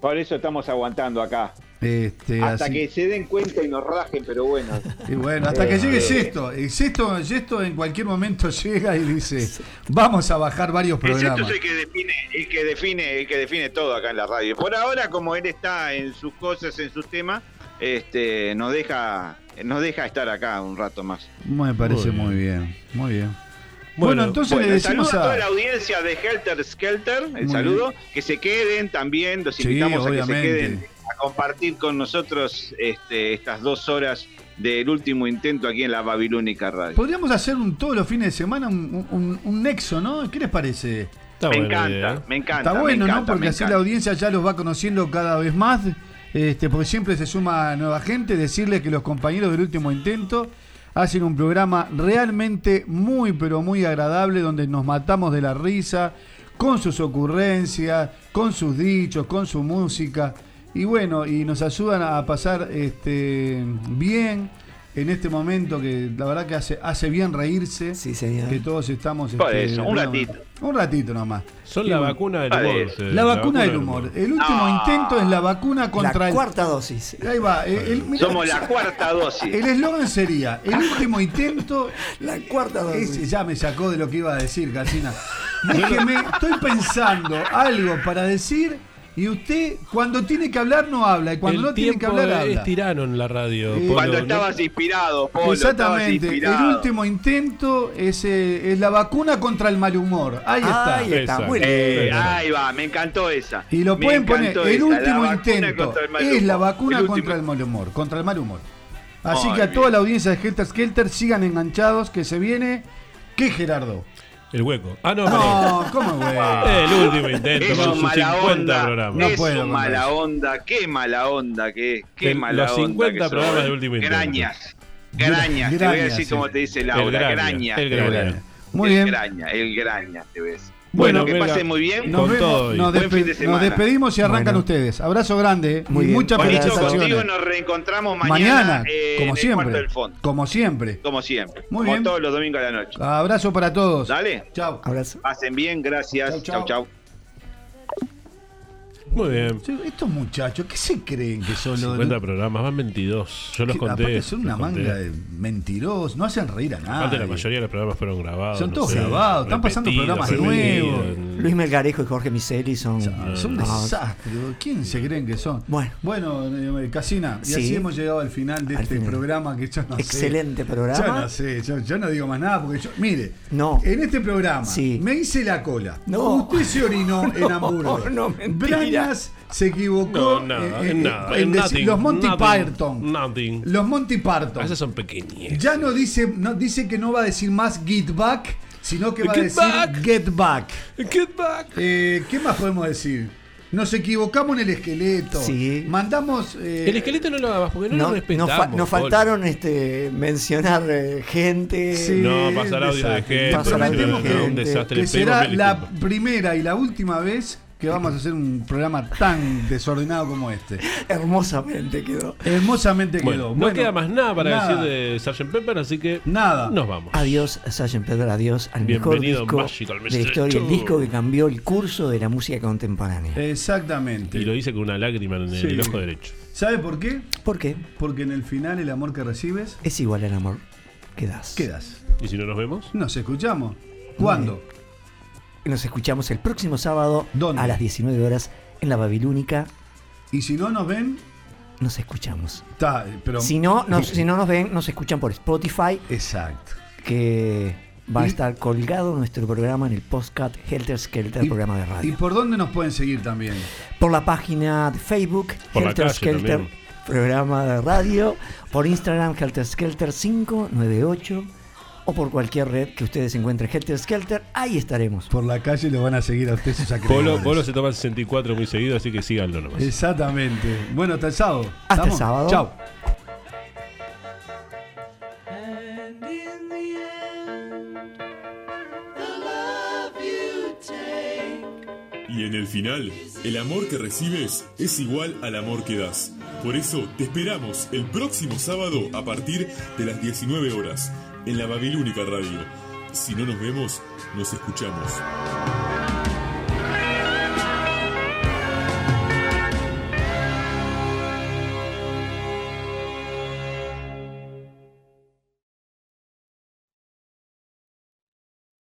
Por eso estamos aguantando acá. Este, Hasta así- que se den cuenta y nos rajen, pero bueno. y bueno, hasta que Eh, llegue eh, Sexto. El Sexto, Sexto en cualquier momento llega y dice, vamos a bajar varios programas. es el que define, el que define, el que define todo acá en la radio. Por ahora, como él está en sus cosas, en sus temas, este, nos deja, nos deja estar acá un rato más. Me parece Muy muy bien, muy bien. Bueno, Bueno, entonces Bueno, le decimos saludo a... a... toda la audiencia de Helter Skelter, el Muy saludo, que se queden también, los Sí, invitamos a que se obviamente. queden a compartir con nosotros este, estas dos horas del último intento aquí en la Babilónica Radio. Podríamos hacer un, todos los fines de semana un, un- un nexo, ¿no? ¿Qué les parece? Está me buena encanta, idea. me encanta. Está bueno, encanta, ¿no? Porque así la audiencia ya los va conociendo cada vez más. Este, porque siempre se suma nueva gente. Decirles que los compañeros del último intento hacen un programa realmente muy, pero muy agradable, donde nos matamos de la risa, con sus ocurrencias, con sus dichos, con su música. Y bueno, y nos ayudan a pasar este, bien en este momento que la verdad que hace, hace bien reírse. Sí, señor. Que todos estamos. Por este, eso, un bueno, ratito. Un ratito nomás. Son Y la vacuna del humor. la vacuna del humor. El último No. intento es la vacuna contra La el. cuarta dosis. Ahí va. eh, el- mirá, Somos la cuarta dosis. El eslogan sería: el último intento. La cuarta dosis. Ese ya me sacó de lo que iba a decir, Casina. Déjeme, estoy pensando algo para decir y usted, cuando tiene que hablar, no habla. Y cuando el no tiene que hablar, es habla. tirano en la radio. Eh, Polo, Cuando ¿no? estabas inspirado, Polo, estabas Exactamente. El último intento es, eh, es la vacuna contra el mal humor. Ahí está. Ahí está, muy bien. Eh, ahí va, me encantó esa. Y lo Me pueden poner, el esa, último intento el es la vacuna El contra el mal humor, contra el mal humor. Así que a bien. toda la audiencia de Helter Skelter sigan enganchados que se viene. ¿Qué Gerardo? El hueco. Ah, no. No, ¿cómo güey? El último intento Es con sus mala 50 onda, programas. No es puedo mala eso. onda, qué mala onda que es, qué El- mala los onda 50 que programas del último intento. Grañas, grañas, te voy a decir sí. como te dice El Laura, graña, el te voy a graña. Muy el bien. graña, el graña, te ves. Bueno, que venga, pasen muy bien. Nos, vemos, todo y- nos, Buen fin despe- de semana. nos despedimos y arrancan Bueno. ustedes. Abrazo grande. Muy y bien. muchas felicitaciones. contigo nos reencontramos mañana, Mañana, eh, como en siempre. Cuarto del fondo. Como siempre. Como siempre. Muy como bien. todos los domingos a la noche. Abrazo para todos. Dale. Chao. Abrazo. Pasen bien, gracias. Chau, chau. Muy bien. Estos muchachos, ¿qué se creen que son los 50 programas, van 22. Yo los que conté. aparte son una conté. manga de mentirosos, no hacen reír a Aparte, la nadie. mayoría de los programas fueron grabados. Son no todos sé, grabados, están pasando programas nuevos. Luis Melgarejo y Jorge Miseli son. Son un no, desastre. ¿Quién se creen que son? Bueno. Bueno, eh, Casina, y Sí. así hemos llegado al final de Al este final. programa que yo no sé. Excelente programa. Yo no sé, yo, yo no digo más nada porque yo. Mire, No. en este programa Sí. me hice la cola. No. Usted se orinó en No, Hamburgo. no, mentira. Se equivocó No, nada, en, en- nada, en decir- nothing, los Monty nothing, Python. Nothing. Los Monty Python. Esas son pequeñas. Ya no dice, no dice que no va a decir más get back, sino que va a decir back. get back. Get back. Eh, ¿Qué más podemos decir? Nos equivocamos en el esqueleto. Sí. Mandamos. eh, El esqueleto no lo hagas porque no, No, lo nos, respetamos. fa- nos faltaron este, mencionar eh, gente. Sí, No, pasar audio de gente. Pasar audio de no, no, no, un gente. desastre. que será la primera y la última vez que vamos a hacer un programa tan desordenado como este. Hermosamente quedó. Hermosamente Bueno, quedó. no Bueno, queda más nada para nada. decir de Sgt. Pepper, así que Nada. nos vamos. Adiós, Sgt. Pepper, adiós al mejor Bienvenido, disco Magical de la historia, el disco que cambió el curso de la música contemporánea. Exactamente. Y lo hice con una lágrima en Sí. el ojo derecho. ¿Sabe por qué? ¿Por qué? Porque en el final el amor que recibes, Es igual al amor que das. quedas. ¿Y si no nos vemos? Nos escuchamos. ¿Cuándo? Nos escuchamos el próximo sábado ¿Dónde? a las 19 horas en la Babilónica. Y si no nos ven, Nos escuchamos. pero. Si no, nos, si no nos ven, nos escuchan por Spotify, Exacto. que va a Y- estar colgado nuestro programa en el postcat Helter Skelter, Y- programa de ¿Y radio. por dónde nos pueden seguir también? Por la página de Facebook, Por la Helter calle Skelter, también. programa de radio. Por Instagram, Helter Skelter 598. O por cualquier red que ustedes encuentren Helter Skelter, ahí estaremos. Por la calle lo van a seguir a ustedes sus Polo, acreedores. Polo se toma el 64 muy seguido, así que síganlo nomás. Exactamente. Bueno, hasta el sábado. Hasta el sábado. Chao. Y en el final, el amor que recibes es igual al amor que das. Por eso te esperamos el próximo sábado a partir de las 19 horas en la Babilónica Radio. Si no nos vemos, nos escuchamos.